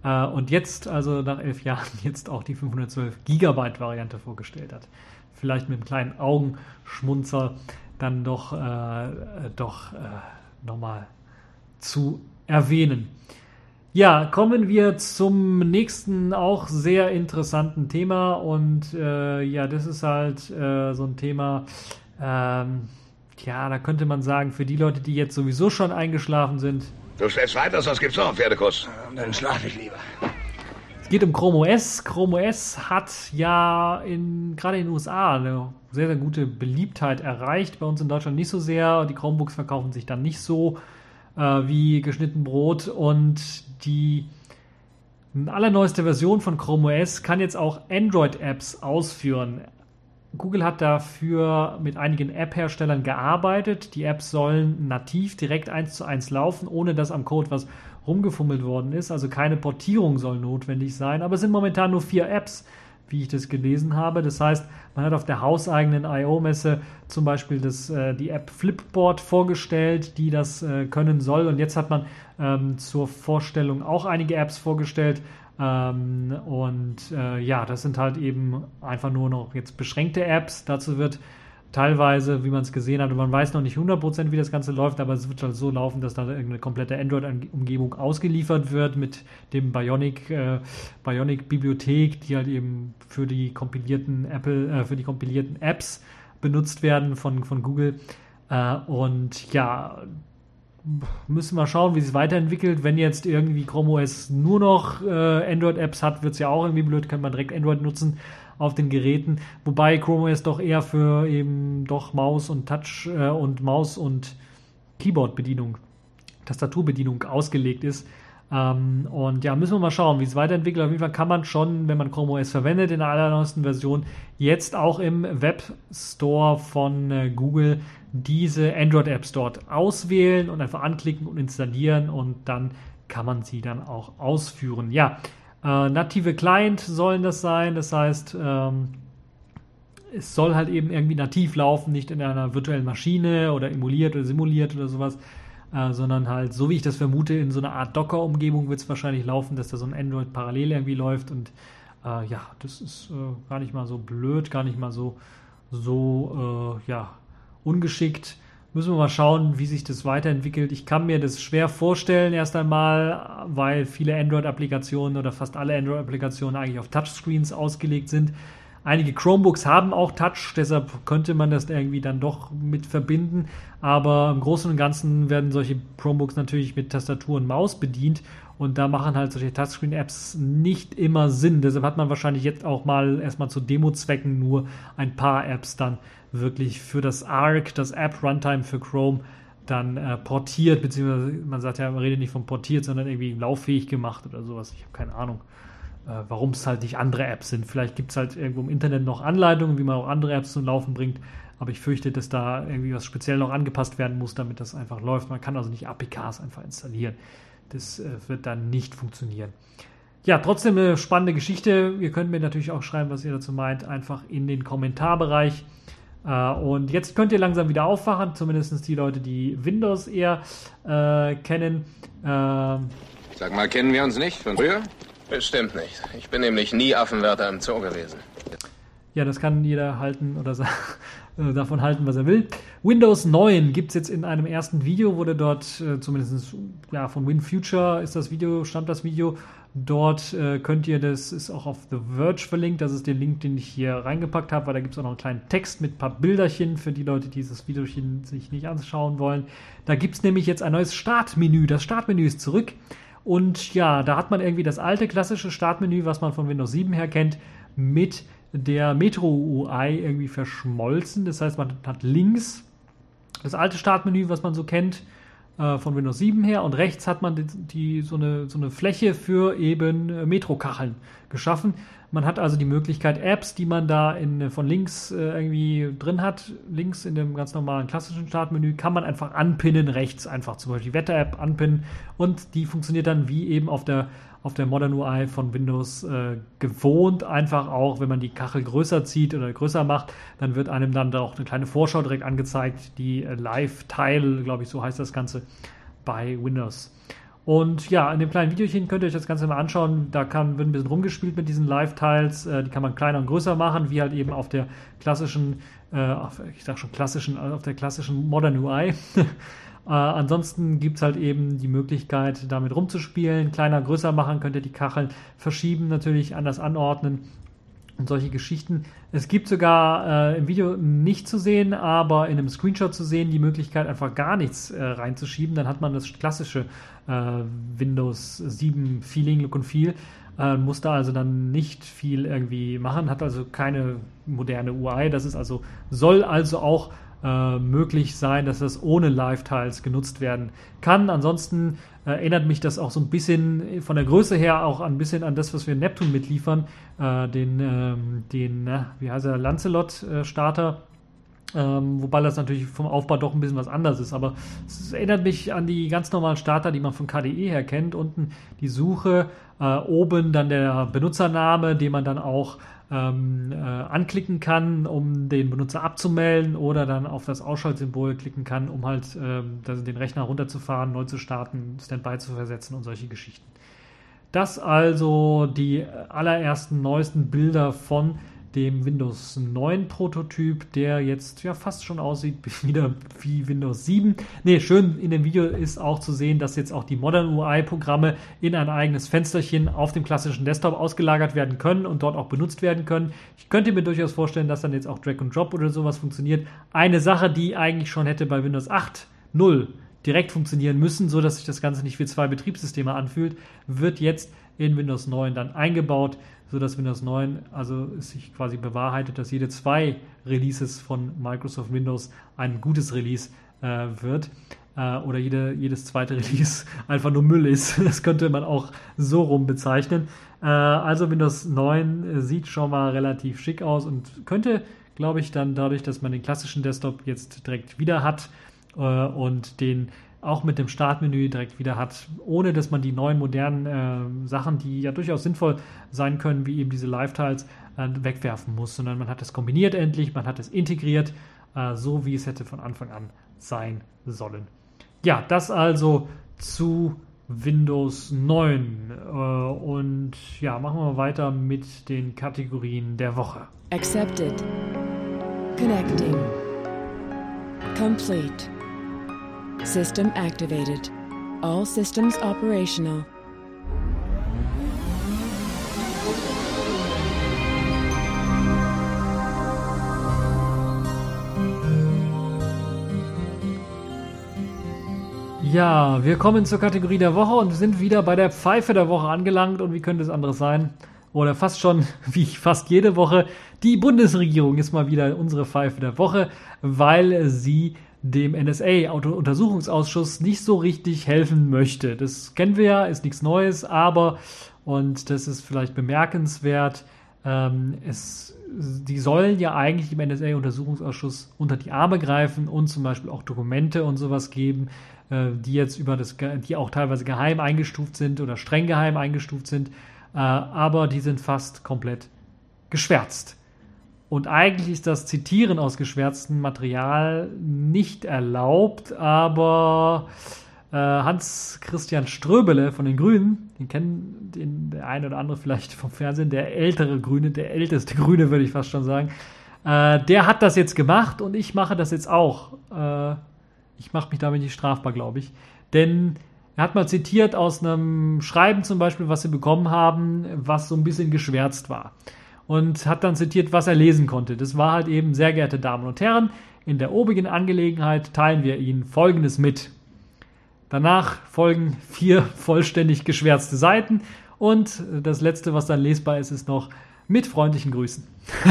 Äh, und jetzt, also nach elf Jahren, jetzt auch die 512 Gigabyte Variante vorgestellt hat. Vielleicht mit einem kleinen Augenschmunzer dann doch, äh, doch äh, nochmal zu erwähnen. Ja, kommen wir zum nächsten auch sehr interessanten Thema und äh, ja, das ist halt äh, so ein Thema, ähm, ja, da könnte man sagen, für die Leute, die jetzt sowieso schon eingeschlafen sind. Du schläfst weiter, sonst gibt's noch einen Pferdekuss. Dann schlafe ich lieber. Es geht um Chrome OS. Chrome OS hat ja in, gerade in den USA eine sehr, sehr gute Beliebtheit erreicht. Bei uns in Deutschland nicht so sehr. Die Chromebooks verkaufen sich dann nicht so äh, wie geschnitten Brot und die allerneueste Version von Chrome OS kann jetzt auch Android-Apps ausführen. Google hat dafür mit einigen App-Herstellern gearbeitet. Die Apps sollen nativ direkt eins zu eins laufen, ohne dass am Code was rumgefummelt worden ist. Also keine Portierung soll notwendig sein. Aber es sind momentan nur vier Apps, wie ich das gelesen habe. Das heißt, man hat auf der hauseigenen I.O.-Messe zum Beispiel das, äh, die App Flipboard vorgestellt, die das äh, können soll. Und jetzt hat man ähm, zur Vorstellung auch einige Apps vorgestellt. Ähm, und äh, ja, das sind halt eben einfach nur noch jetzt beschränkte Apps. Dazu wird teilweise, wie man es gesehen hat, und man weiß noch nicht 100% wie das Ganze läuft, aber es wird halt so laufen, dass da irgendeine komplette Android-Umgebung ausgeliefert wird mit dem Bionic, äh, die halt eben für die kompilierten Apple, äh, für die kompilierten Apps benutzt werden von, von Google. Äh, und ja, müssen wir schauen, wie es weiterentwickelt. Wenn jetzt irgendwie Chrome OS nur noch äh, Android-Apps hat, wird es ja auch irgendwie blöd, kann man direkt Android nutzen auf den Geräten. Wobei Chrome OS doch eher für eben doch Maus und Touch äh, und Maus und Keyboard-Bedienung, Tastaturbedienung ausgelegt ist. Ähm, und ja, müssen wir mal schauen, wie es weiterentwickelt. Auf jeden Fall kann man schon, wenn man Chrome OS verwendet in der allerneuesten Version, jetzt auch im Web Store von äh, Google diese Android-Apps dort auswählen und einfach anklicken und installieren und dann kann man sie dann auch ausführen. Ja, äh, native Client sollen das sein, das heißt, ähm, es soll halt eben irgendwie nativ laufen, nicht in einer virtuellen Maschine oder emuliert oder simuliert oder sowas, äh, sondern halt, so wie ich das vermute, in so einer Art Docker-Umgebung wird es wahrscheinlich laufen, dass da so ein Android parallel irgendwie läuft und äh, ja, das ist äh, gar nicht mal so blöd, gar nicht mal so, so äh, ja, ungeschickt Müssen wir mal schauen, wie sich das weiterentwickelt. Ich kann mir das schwer vorstellen, erst einmal, weil viele Android-Applikationen oder fast alle Android-Applikationen eigentlich auf Touchscreens ausgelegt sind. Einige Chromebooks haben auch Touch, deshalb könnte man das irgendwie dann doch mit verbinden. Aber im Großen und Ganzen werden solche Chromebooks natürlich mit Tastatur und Maus bedient und da machen halt solche Touchscreen-Apps nicht immer Sinn. Deshalb hat man wahrscheinlich jetzt auch mal erstmal zu Demo-Zwecken nur ein paar Apps dann wirklich für das ARC, das App-Runtime für Chrome, dann äh, portiert, beziehungsweise man sagt ja, man redet nicht von portiert, sondern irgendwie lauffähig gemacht oder sowas. Ich habe keine Ahnung, äh, warum es halt nicht andere Apps sind. Vielleicht gibt es halt irgendwo im Internet noch Anleitungen, wie man auch andere Apps zum Laufen bringt, aber ich fürchte, dass da irgendwie was speziell noch angepasst werden muss, damit das einfach läuft. Man kann also nicht APKs einfach installieren. Das äh, wird dann nicht funktionieren. Ja, trotzdem eine spannende Geschichte. Ihr könnt mir natürlich auch schreiben, was ihr dazu meint, einfach in den Kommentarbereich. Äh, und jetzt könnt ihr langsam wieder aufwachen, zumindest die Leute, die Windows eher äh, kennen. Äh, Sag mal, kennen wir uns nicht von früher? Bestimmt nicht. Ich bin nämlich nie Affenwärter im Zoo gewesen. Ja, das kann jeder halten oder äh, davon halten, was er will. Windows 9 gibt es jetzt in einem ersten Video, wurde dort äh, zumindest ja, von WinFuture ist das Video, stammt das Video. Dort äh, könnt ihr, das ist auch auf The Verge verlinkt, das ist der Link, den ich hier reingepackt habe, weil da gibt es auch noch einen kleinen Text mit ein paar Bilderchen für die Leute, die dieses Video sich nicht anschauen wollen. Da gibt es nämlich jetzt ein neues Startmenü. Das Startmenü ist zurück. Und ja, da hat man irgendwie das alte klassische Startmenü, was man von Windows 7 her kennt, mit der Metro UI irgendwie verschmolzen. Das heißt, man hat links das alte Startmenü, was man so kennt, äh, von Windows 7 her und rechts hat man die, die, so, eine, so eine Fläche für eben äh, Metro-Kacheln geschaffen. Man hat also die Möglichkeit, Apps, die man da in, von links äh, irgendwie drin hat, links in dem ganz normalen klassischen Startmenü, kann man einfach anpinnen, rechts einfach zum Beispiel die Wetter-App anpinnen und die funktioniert dann wie eben auf der auf der Modern UI von Windows äh, gewohnt. Einfach auch, wenn man die Kachel größer zieht oder größer macht, dann wird einem dann da auch eine kleine Vorschau direkt angezeigt, die äh, Live-Tile, glaube ich, so heißt das Ganze, bei Windows. Und ja, in dem kleinen Videochen könnt ihr euch das Ganze mal anschauen. Da kann, wird ein bisschen rumgespielt mit diesen Live-Tiles. Äh, die kann man kleiner und größer machen, wie halt eben auf der klassischen, äh, ich sag schon klassischen, auf der klassischen Modern UI. Äh, ansonsten gibt es halt eben die Möglichkeit, damit rumzuspielen, kleiner, größer machen, könnt ihr die Kacheln verschieben, natürlich anders anordnen und solche Geschichten. Es gibt sogar äh, im Video nicht zu sehen, aber in einem Screenshot zu sehen, die Möglichkeit, einfach gar nichts äh, reinzuschieben. Dann hat man das klassische äh, Windows 7 Feeling, Look und Feel. Äh, muss da also dann nicht viel irgendwie machen, hat also keine moderne UI. Das ist also, soll also auch äh, möglich sein, dass das ohne Live-Tiles genutzt werden kann. Ansonsten äh, erinnert mich das auch so ein bisschen von der Größe her auch ein bisschen an das, was wir in Neptun mitliefern, äh, den, ähm, den wie heißt er, Lancelot-Starter. Ähm, wobei das natürlich vom Aufbau doch ein bisschen was anderes ist. Aber es erinnert mich an die ganz normalen Starter, die man von KDE her kennt. Unten die Suche, äh, oben dann der Benutzername, den man dann auch ähm, äh, anklicken kann, um den Benutzer abzumelden oder dann auf das Ausschaltsymbol klicken kann, um halt ähm, den Rechner runterzufahren, neu zu starten, Standby zu versetzen und solche Geschichten. Das also die allerersten neuesten Bilder von dem Windows 9 Prototyp, der jetzt ja fast schon aussieht wieder wie Windows 7. Ne, schön in dem Video ist auch zu sehen, dass jetzt auch die Modern UI Programme in ein eigenes Fensterchen auf dem klassischen Desktop ausgelagert werden können und dort auch benutzt werden können. Ich könnte mir durchaus vorstellen, dass dann jetzt auch Drag and Drop oder sowas funktioniert. Eine Sache, die eigentlich schon hätte bei Windows 8.0 direkt funktionieren müssen, so dass sich das Ganze nicht wie zwei Betriebssysteme anfühlt, wird jetzt in Windows 9 dann eingebaut sodass Windows 9 also sich quasi bewahrheitet, dass jede zwei Releases von Microsoft Windows ein gutes Release äh, wird äh, oder jede, jedes zweite Release einfach nur Müll ist. Das könnte man auch so rum bezeichnen. Äh, also Windows 9 sieht schon mal relativ schick aus und könnte, glaube ich, dann dadurch, dass man den klassischen Desktop jetzt direkt wieder hat äh, und den auch mit dem Startmenü direkt wieder hat, ohne dass man die neuen modernen äh, Sachen, die ja durchaus sinnvoll sein können, wie eben diese Live-Tiles, äh, wegwerfen muss, sondern man hat es kombiniert endlich, man hat es integriert, äh, so wie es hätte von Anfang an sein sollen. Ja, das also zu Windows 9. Äh, und ja, machen wir weiter mit den Kategorien der Woche. Accepted. Connecting. Complete. System activated. All systems operational. Ja, wir kommen zur Kategorie der Woche und sind wieder bei der Pfeife der Woche angelangt. Und wie könnte es anderes sein? Oder fast schon, wie fast jede Woche, die Bundesregierung ist mal wieder unsere Pfeife der Woche, weil sie dem NSA-Untersuchungsausschuss nicht so richtig helfen möchte. Das kennen wir ja, ist nichts Neues, aber, und das ist vielleicht bemerkenswert, ähm, es, die sollen ja eigentlich dem NSA-Untersuchungsausschuss unter die Arme greifen und zum Beispiel auch Dokumente und sowas geben, äh, die jetzt über das, die auch teilweise geheim eingestuft sind oder streng geheim eingestuft sind, äh, aber die sind fast komplett geschwärzt. Und eigentlich ist das Zitieren aus geschwärztem Material nicht erlaubt, aber äh, Hans Christian Ströbele von den Grünen, den kennen den, der eine oder andere vielleicht vom Fernsehen, der ältere Grüne, der älteste Grüne, würde ich fast schon sagen, äh, der hat das jetzt gemacht und ich mache das jetzt auch. Äh, ich mache mich damit nicht strafbar, glaube ich. Denn er hat mal zitiert aus einem Schreiben zum Beispiel, was sie bekommen haben, was so ein bisschen geschwärzt war. Und hat dann zitiert, was er lesen konnte. Das war halt eben, sehr geehrte Damen und Herren, in der obigen Angelegenheit teilen wir Ihnen Folgendes mit. Danach folgen vier vollständig geschwärzte Seiten und das letzte, was dann lesbar ist, ist noch mit freundlichen Grüßen.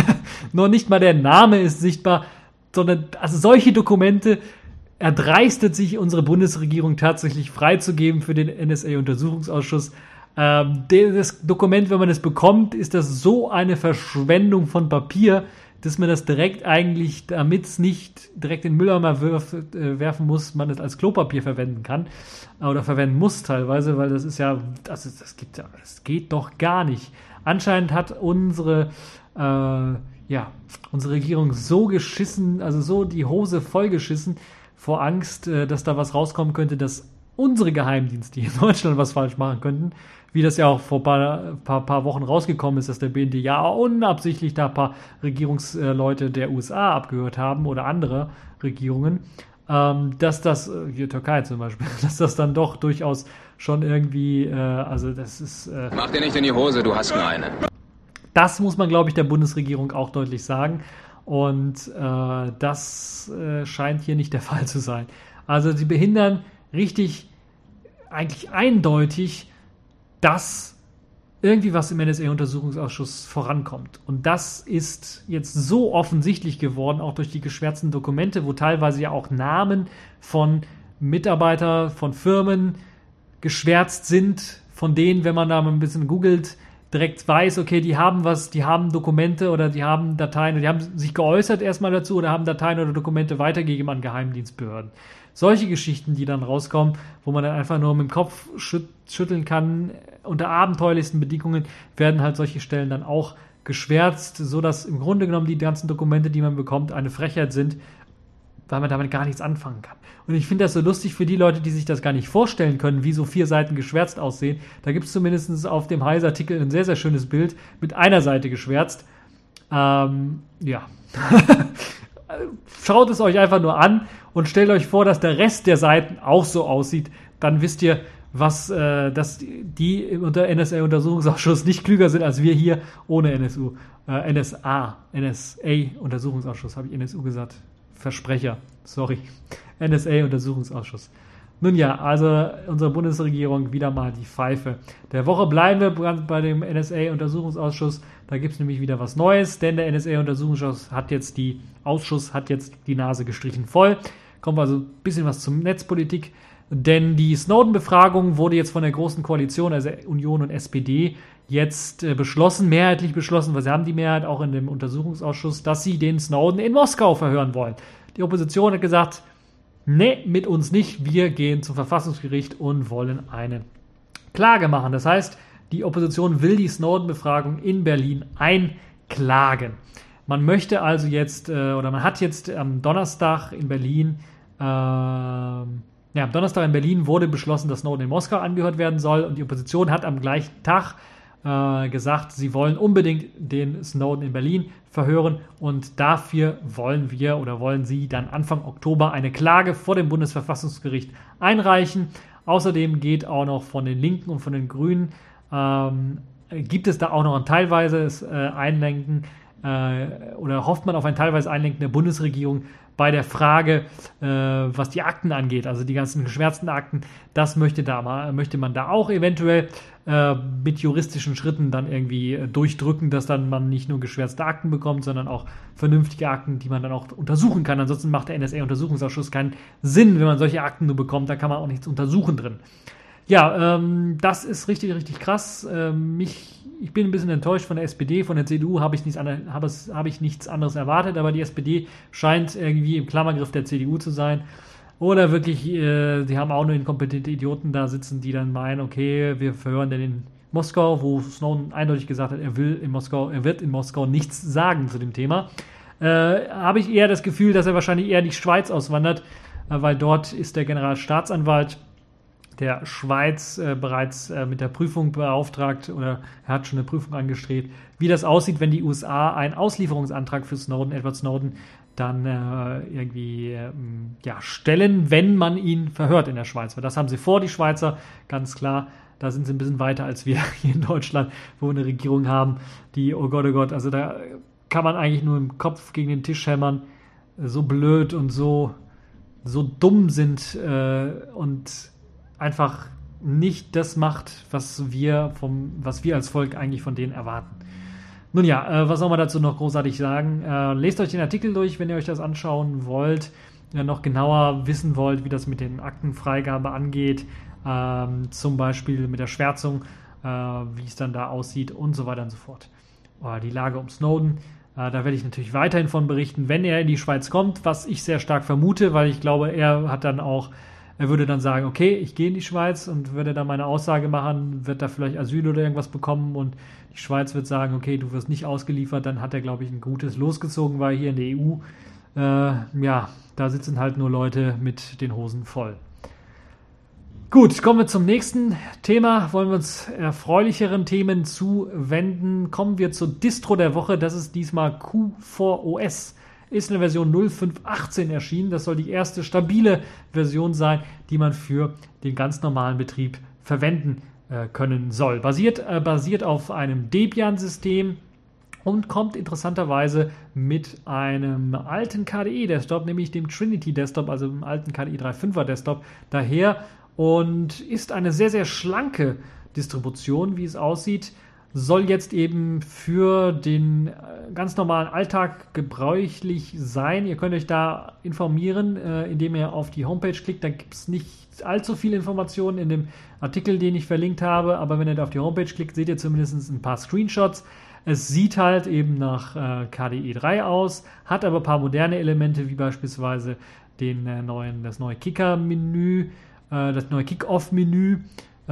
Nur nicht mal der Name ist sichtbar, sondern also solche Dokumente erdreistet sich unsere Bundesregierung tatsächlich freizugeben für den NSA-Untersuchungsausschuss. Ähm, das Dokument, wenn man es bekommt, ist das so eine Verschwendung von Papier, dass man das direkt eigentlich, damit es nicht direkt in den Mülleimer wirf, äh, werfen muss, man es als Klopapier verwenden kann äh, oder verwenden muss teilweise, weil das ist ja, das, ist, das, gibt, das geht doch gar nicht. Anscheinend hat unsere äh, ja, unsere Regierung so geschissen, also so die Hose vollgeschissen, vor Angst, äh, dass da was rauskommen könnte, dass unsere Geheimdienste hier in Deutschland was falsch machen könnten. Wie das ja auch vor ein paar, paar, paar, Wochen rausgekommen ist, dass der BND ja unabsichtlich da ein paar Regierungsleute der USA abgehört haben oder andere Regierungen. Ähm, dass das, äh, hier Türkei zum Beispiel, dass das dann doch durchaus schon irgendwie, äh, also das ist. Äh, Mach dir nicht in die Hose, du hast nur eine. Das muss man, glaube ich, der Bundesregierung auch deutlich sagen. Und äh, das äh, scheint hier nicht der Fall zu sein. Also sie behindern richtig, eigentlich eindeutig, dass irgendwie was im NSA-Untersuchungsausschuss vorankommt. Und das ist jetzt so offensichtlich geworden, auch durch die geschwärzten Dokumente, wo teilweise ja auch Namen von Mitarbeitern, von Firmen geschwärzt sind, von denen, wenn man da mal ein bisschen googelt, direkt weiß, okay, die haben was, die haben Dokumente oder die haben Dateien, die haben sich geäußert erstmal dazu oder haben Dateien oder Dokumente weitergegeben an Geheimdienstbehörden. Solche Geschichten, die dann rauskommen, wo man dann einfach nur mit dem Kopf schütteln kann, unter abenteuerlichsten Bedingungen werden halt solche Stellen dann auch geschwärzt, so dass im Grunde genommen die ganzen Dokumente, die man bekommt, eine Frechheit sind, weil man damit gar nichts anfangen kann. Und ich finde das so lustig für die Leute, die sich das gar nicht vorstellen können, wie so vier Seiten geschwärzt aussehen. Da gibt es zumindest auf dem Heise-Artikel ein sehr, sehr schönes Bild mit einer Seite geschwärzt. Ähm, ja. Schaut es euch einfach nur an und stellt euch vor, dass der Rest der Seiten auch so aussieht. Dann wisst ihr, was, äh, dass die unter NSA-Untersuchungsausschuss nicht klüger sind als wir hier ohne NSU. Äh, NSA, NSA-Untersuchungsausschuss, habe ich NSU gesagt. Versprecher, sorry. NSA-Untersuchungsausschuss. Nun ja, also unsere Bundesregierung wieder mal die Pfeife. Der Woche bleiben wir bei dem NSA-Untersuchungsausschuss. Da gibt es nämlich wieder was Neues, denn der NSA-Untersuchungsausschuss hat jetzt die Ausschuss hat jetzt die Nase gestrichen voll. Kommt also ein bisschen was zum Netzpolitik. Denn die Snowden-Befragung wurde jetzt von der Großen Koalition, also Union und SPD, jetzt äh, beschlossen, mehrheitlich beschlossen, weil sie haben die Mehrheit auch in dem Untersuchungsausschuss, dass sie den Snowden in Moskau verhören wollen. Die Opposition hat gesagt, nee, mit uns nicht, wir gehen zum Verfassungsgericht und wollen eine Klage machen. Das heißt, die Opposition will die Snowden-Befragung in Berlin einklagen. Man möchte also jetzt, äh, oder man hat jetzt am Donnerstag in Berlin, äh, ja, am Donnerstag in Berlin wurde beschlossen, dass Snowden in Moskau angehört werden soll und die Opposition hat am gleichen Tag äh, gesagt, sie wollen unbedingt den Snowden in Berlin verhören und dafür wollen wir oder wollen sie dann Anfang Oktober eine Klage vor dem Bundesverfassungsgericht einreichen. Außerdem geht auch noch von den Linken und von den Grünen, ähm, gibt es da auch noch ein teilweises äh, Einlenken äh, oder hofft man auf ein teilweise Einlenken der Bundesregierung bei der Frage, äh, was die Akten angeht, also die ganzen geschwärzten Akten, das möchte, da mal, möchte man da auch eventuell äh, mit juristischen Schritten dann irgendwie äh, durchdrücken, dass dann man nicht nur geschwärzte Akten bekommt, sondern auch vernünftige Akten, die man dann auch untersuchen kann. Ansonsten macht der NSA-Untersuchungsausschuss keinen Sinn, wenn man solche Akten nur bekommt, da kann man auch nichts untersuchen drin. Ja, ähm, das ist richtig, richtig krass. Ähm, mich ich bin ein bisschen enttäuscht von der SPD, von der CDU habe ich, nichts habe ich nichts anderes erwartet, aber die SPD scheint irgendwie im Klammergriff der CDU zu sein. Oder wirklich, äh, sie haben auch nur inkompetente Idioten da sitzen, die dann meinen, okay, wir verhören den in Moskau, wo Snowden eindeutig gesagt hat, er will in Moskau, er wird in Moskau nichts sagen zu dem Thema. Äh, habe ich eher das Gefühl, dass er wahrscheinlich eher die Schweiz auswandert, äh, weil dort ist der Generalstaatsanwalt der Schweiz äh, bereits äh, mit der Prüfung beauftragt oder er hat schon eine Prüfung angestrebt, wie das aussieht, wenn die USA einen Auslieferungsantrag für Snowden, Edward Snowden, dann äh, irgendwie ähm, ja, stellen, wenn man ihn verhört in der Schweiz. Weil das haben sie vor, die Schweizer, ganz klar. Da sind sie ein bisschen weiter als wir hier in Deutschland, wo wir eine Regierung haben, die, oh Gott, oh Gott, also da kann man eigentlich nur im Kopf gegen den Tisch hämmern, so blöd und so, so dumm sind äh, und einfach nicht das macht, was wir vom, was wir als Volk eigentlich von denen erwarten. Nun ja, äh, was soll man dazu noch großartig sagen? Äh, lest euch den Artikel durch, wenn ihr euch das anschauen wollt, äh, noch genauer wissen wollt, wie das mit den Aktenfreigabe angeht, ähm, zum Beispiel mit der Schwärzung, äh, wie es dann da aussieht und so weiter und so fort. Oder die Lage um Snowden. Äh, da werde ich natürlich weiterhin von berichten, wenn er in die Schweiz kommt, was ich sehr stark vermute, weil ich glaube, er hat dann auch er würde dann sagen, okay, ich gehe in die Schweiz und würde dann meine Aussage machen, wird da vielleicht Asyl oder irgendwas bekommen und die Schweiz wird sagen, okay, du wirst nicht ausgeliefert, dann hat er, glaube ich, ein gutes losgezogen, weil hier in der EU, äh, ja, da sitzen halt nur Leute mit den Hosen voll. Gut, kommen wir zum nächsten Thema. Wollen wir uns erfreulicheren Themen zuwenden. Kommen wir zur Distro der Woche. Das ist diesmal Q4OS ist eine Version 0518 erschienen. Das soll die erste stabile Version sein, die man für den ganz normalen Betrieb verwenden äh, können soll. Basiert, äh, basiert auf einem Debian-System und kommt interessanterweise mit einem alten KDE-Desktop, nämlich dem Trinity-Desktop, also dem alten KDE 3.5er Desktop, daher und ist eine sehr, sehr schlanke Distribution, wie es aussieht soll jetzt eben für den äh, ganz normalen Alltag gebräuchlich sein. Ihr könnt euch da informieren, äh, indem ihr auf die Homepage klickt. Da gibt es nicht allzu viele Informationen in dem Artikel, den ich verlinkt habe, aber wenn ihr da auf die Homepage klickt, seht ihr zumindest ein paar Screenshots. Es sieht halt eben nach äh, KDE 3 aus, hat aber ein paar moderne Elemente, wie beispielsweise den neuen, das neue Kicker-Menü, das neue Kick-Off-Menü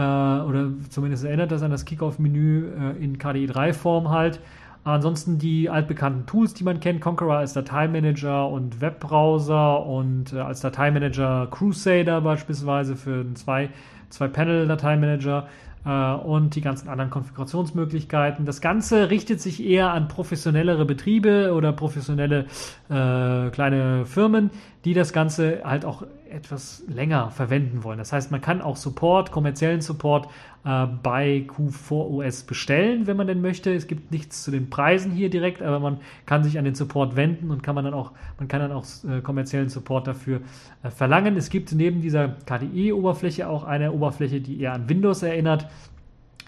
oder zumindest erinnert das an das Kickoff-Menü äh, in KDE 3-Form halt. Ansonsten die altbekannten Tools, die man kennt, Conqueror als Dateimanager und Webbrowser und äh, als Dateimanager Crusader beispielsweise für einen zwei, zwei Panel-Dateimanager äh, und die ganzen anderen Konfigurationsmöglichkeiten. Das Ganze richtet sich eher an professionellere Betriebe oder professionelle äh, kleine Firmen, die das Ganze halt auch etwas länger verwenden wollen. Das heißt, man kann auch Support, kommerziellen Support äh, bei Q4OS bestellen, wenn man denn möchte. Es gibt nichts zu den Preisen hier direkt, aber man kann sich an den Support wenden und kann man dann auch, man kann dann auch äh, kommerziellen Support dafür äh, verlangen. Es gibt neben dieser KDE-Oberfläche auch eine Oberfläche, die eher an Windows erinnert.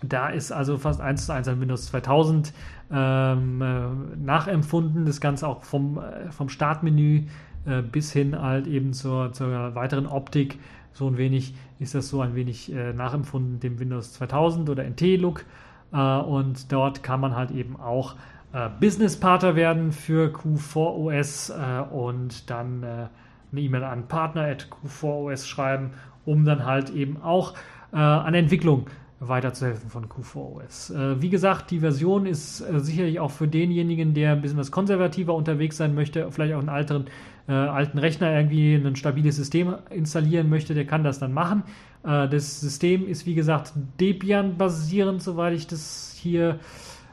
Da ist also fast eins zu eins an Windows 2000 ähm, äh, nachempfunden. Das Ganze auch vom, äh, vom Startmenü äh, bis hin halt eben zur, zur weiteren Optik. So ein wenig ist das so ein wenig äh, nachempfunden dem Windows 2000 oder NT-Look. Äh, und dort kann man halt eben auch äh, Business-Partner werden für Q4OS äh, und dann eine E-Mail an partner at Q4OS schreiben, um dann halt eben auch an Entwicklung weiterzuhelfen von Q4OS. Äh, wie gesagt, die Version ist äh, sicherlich auch für denjenigen, der ein bisschen was konservativer unterwegs sein möchte, vielleicht auch einen alten, äh, alten Rechner irgendwie ein stabiles System installieren möchte, der kann das dann machen. Äh, das System ist wie gesagt Debian basierend, soweit ich das hier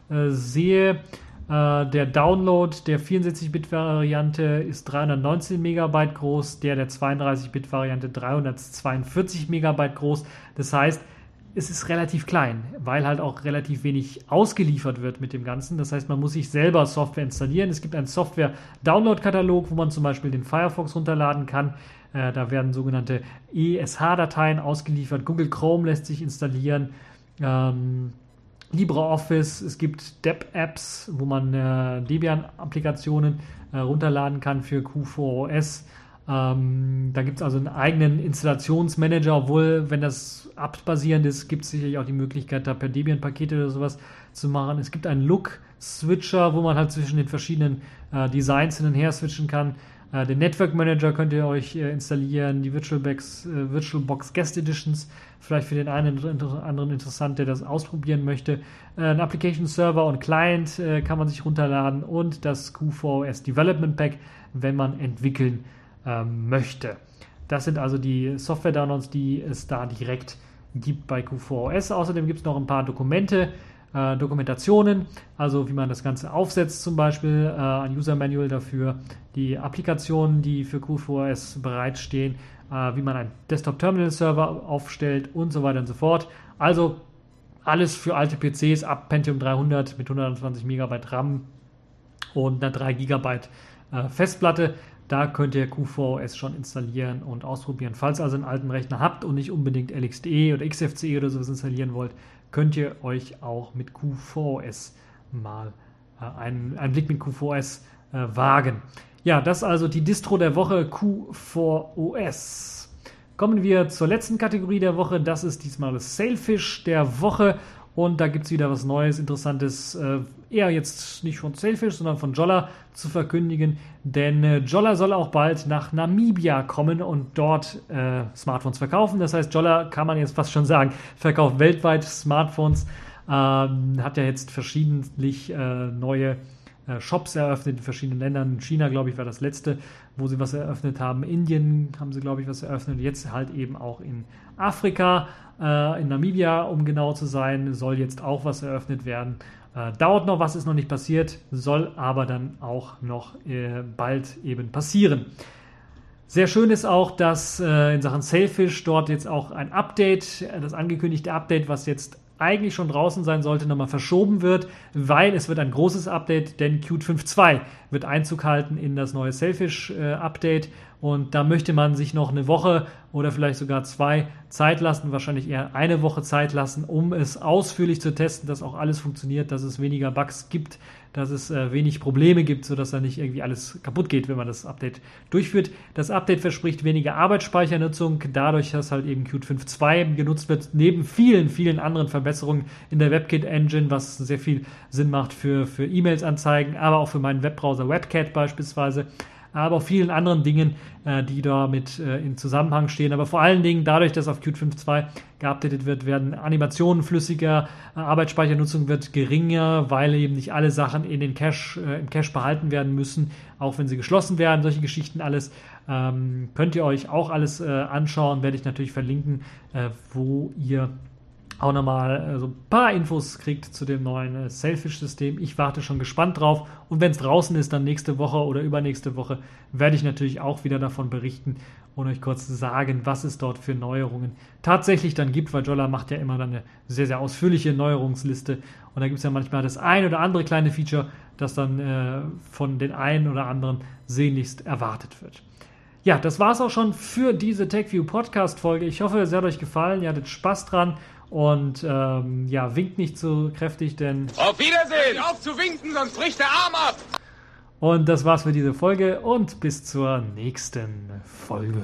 äh, sehe. Äh, der Download der 64-Bit-Variante ist 319 Megabyte groß, der der 32-Bit-Variante 342 Megabyte groß. Das heißt, es ist relativ klein, weil halt auch relativ wenig ausgeliefert wird mit dem Ganzen. Das heißt, man muss sich selber Software installieren. Es gibt einen Software-Download-Katalog, wo man zum Beispiel den Firefox runterladen kann. Äh, da werden sogenannte ESH-Dateien ausgeliefert. Google Chrome lässt sich installieren. Ähm, LibreOffice, es gibt Deb-Apps, wo man äh, Debian-Applikationen äh, runterladen kann für Q4OS. Ähm, da gibt es also einen eigenen Installationsmanager, obwohl, wenn das apt-basierend ist, gibt es sicherlich auch die Möglichkeit, da per Debian-Pakete oder sowas zu machen. Es gibt einen Look-Switcher, wo man halt zwischen den verschiedenen äh, Designs hin und her switchen kann. Äh, den Network Manager könnt ihr euch äh, installieren, die VirtualBox, äh, VirtualBox Guest Editions, vielleicht für den einen oder anderen interessant, der das ausprobieren möchte. Äh, ein Application Server und Client äh, kann man sich runterladen und das Q4OS Development Pack, wenn man entwickeln ähm, möchte. Das sind also die Software-Downloads, die es da direkt gibt bei Q4OS. Außerdem gibt es noch ein paar Dokumente, äh, Dokumentationen, also wie man das Ganze aufsetzt zum Beispiel, äh, ein User-Manual dafür, die Applikationen, die für Q4OS bereitstehen, äh, wie man einen Desktop-Terminal-Server aufstellt und so weiter und so fort. Also alles für alte PCs ab Pentium 300 mit 120 MB RAM und einer 3 GB äh, Festplatte. Da könnt ihr Q4OS schon installieren und ausprobieren. Falls ihr also einen alten Rechner habt und nicht unbedingt LXDE oder XFCE oder sowas installieren wollt, könnt ihr euch auch mit Q4OS mal äh, einen, einen, Blick mit Q4OS äh, wagen. Ja, das also die Distro der Woche Q4OS. Kommen wir zur letzten Kategorie der Woche. Das ist diesmal das Sailfish der Woche. Und da gibt es wieder was Neues, Interessantes, äh, eher jetzt nicht von Sailfish, sondern von Jolla zu verkündigen. Denn äh, Jolla soll auch bald nach Namibia kommen und dort äh, Smartphones verkaufen. Das heißt, Jolla kann man jetzt fast schon sagen, verkauft weltweit Smartphones. Ähm, hat ja jetzt verschiedentlich äh, neue äh, Shops eröffnet in verschiedenen Ländern. China, glaube ich, war das letzte, wo sie was eröffnet haben. Indien haben sie, glaube ich, was eröffnet. Jetzt halt eben auch in Afrika, in Namibia, um genau zu sein, soll jetzt auch was eröffnet werden. Äh, dauert noch was, ist noch nicht passiert, soll aber dann auch noch äh, bald eben passieren. Sehr schön ist auch, dass äh, in Sachen Sailfish dort jetzt auch ein Update, das angekündigte Update, was jetzt eigentlich schon draußen sein sollte, nochmal verschoben wird, weil es wird ein großes Update, denn Qt 5.2 wird Einzug halten in das neue Selfish-Update äh, und da möchte man sich noch eine Woche oder vielleicht sogar zwei Zeit lassen, wahrscheinlich eher eine Woche Zeit lassen, um es ausführlich zu testen, dass auch alles funktioniert, dass es weniger Bugs gibt, dass es äh, wenig Probleme gibt, sodass da nicht irgendwie alles kaputt geht, wenn man das Update durchführt. Das Update verspricht weniger Arbeitsspeichernutzung, dadurch, dass halt eben Qt 5.2 genutzt wird, neben vielen, vielen anderen Verbesserungen in der WebKit-Engine, was sehr viel Sinn macht für, für E-Mails anzeigen, aber auch für meinen Webbrowser WebCat beispielsweise aber auch vielen anderen Dingen, äh, die damit äh, in Zusammenhang stehen. Aber vor allen Dingen dadurch, dass auf Qt 5.2 geupdatet wird, werden Animationen flüssiger, äh, Arbeitsspeichernutzung wird geringer, weil eben nicht alle Sachen in den Cache, äh, im Cache behalten werden müssen, auch wenn sie geschlossen werden. Solche Geschichten alles ähm, könnt ihr euch auch alles äh, anschauen, werde ich natürlich verlinken, äh, wo ihr auch nochmal äh, so ein paar Infos kriegt zu dem neuen äh, Selfish-System. Ich warte schon gespannt drauf. Und wenn es draußen ist, dann nächste Woche oder übernächste Woche, werde ich natürlich auch wieder davon berichten und euch kurz sagen, was es dort für Neuerungen tatsächlich dann gibt, weil Jolla macht ja immer dann eine sehr, sehr ausführliche Neuerungsliste. Und da gibt es ja manchmal das ein oder andere kleine Feature, das dann äh, von den einen oder anderen sehnlichst erwartet wird. Ja, das war es auch schon für diese TechView Podcast Folge. Ich hoffe, es hat euch gefallen. Ihr hattet Spaß dran. Und ähm, ja, winkt nicht zu kräftig, denn. Auf Wiedersehen! Auf zu winken, sonst bricht der Arm ab! Und das war's für diese Folge und bis zur nächsten Folge.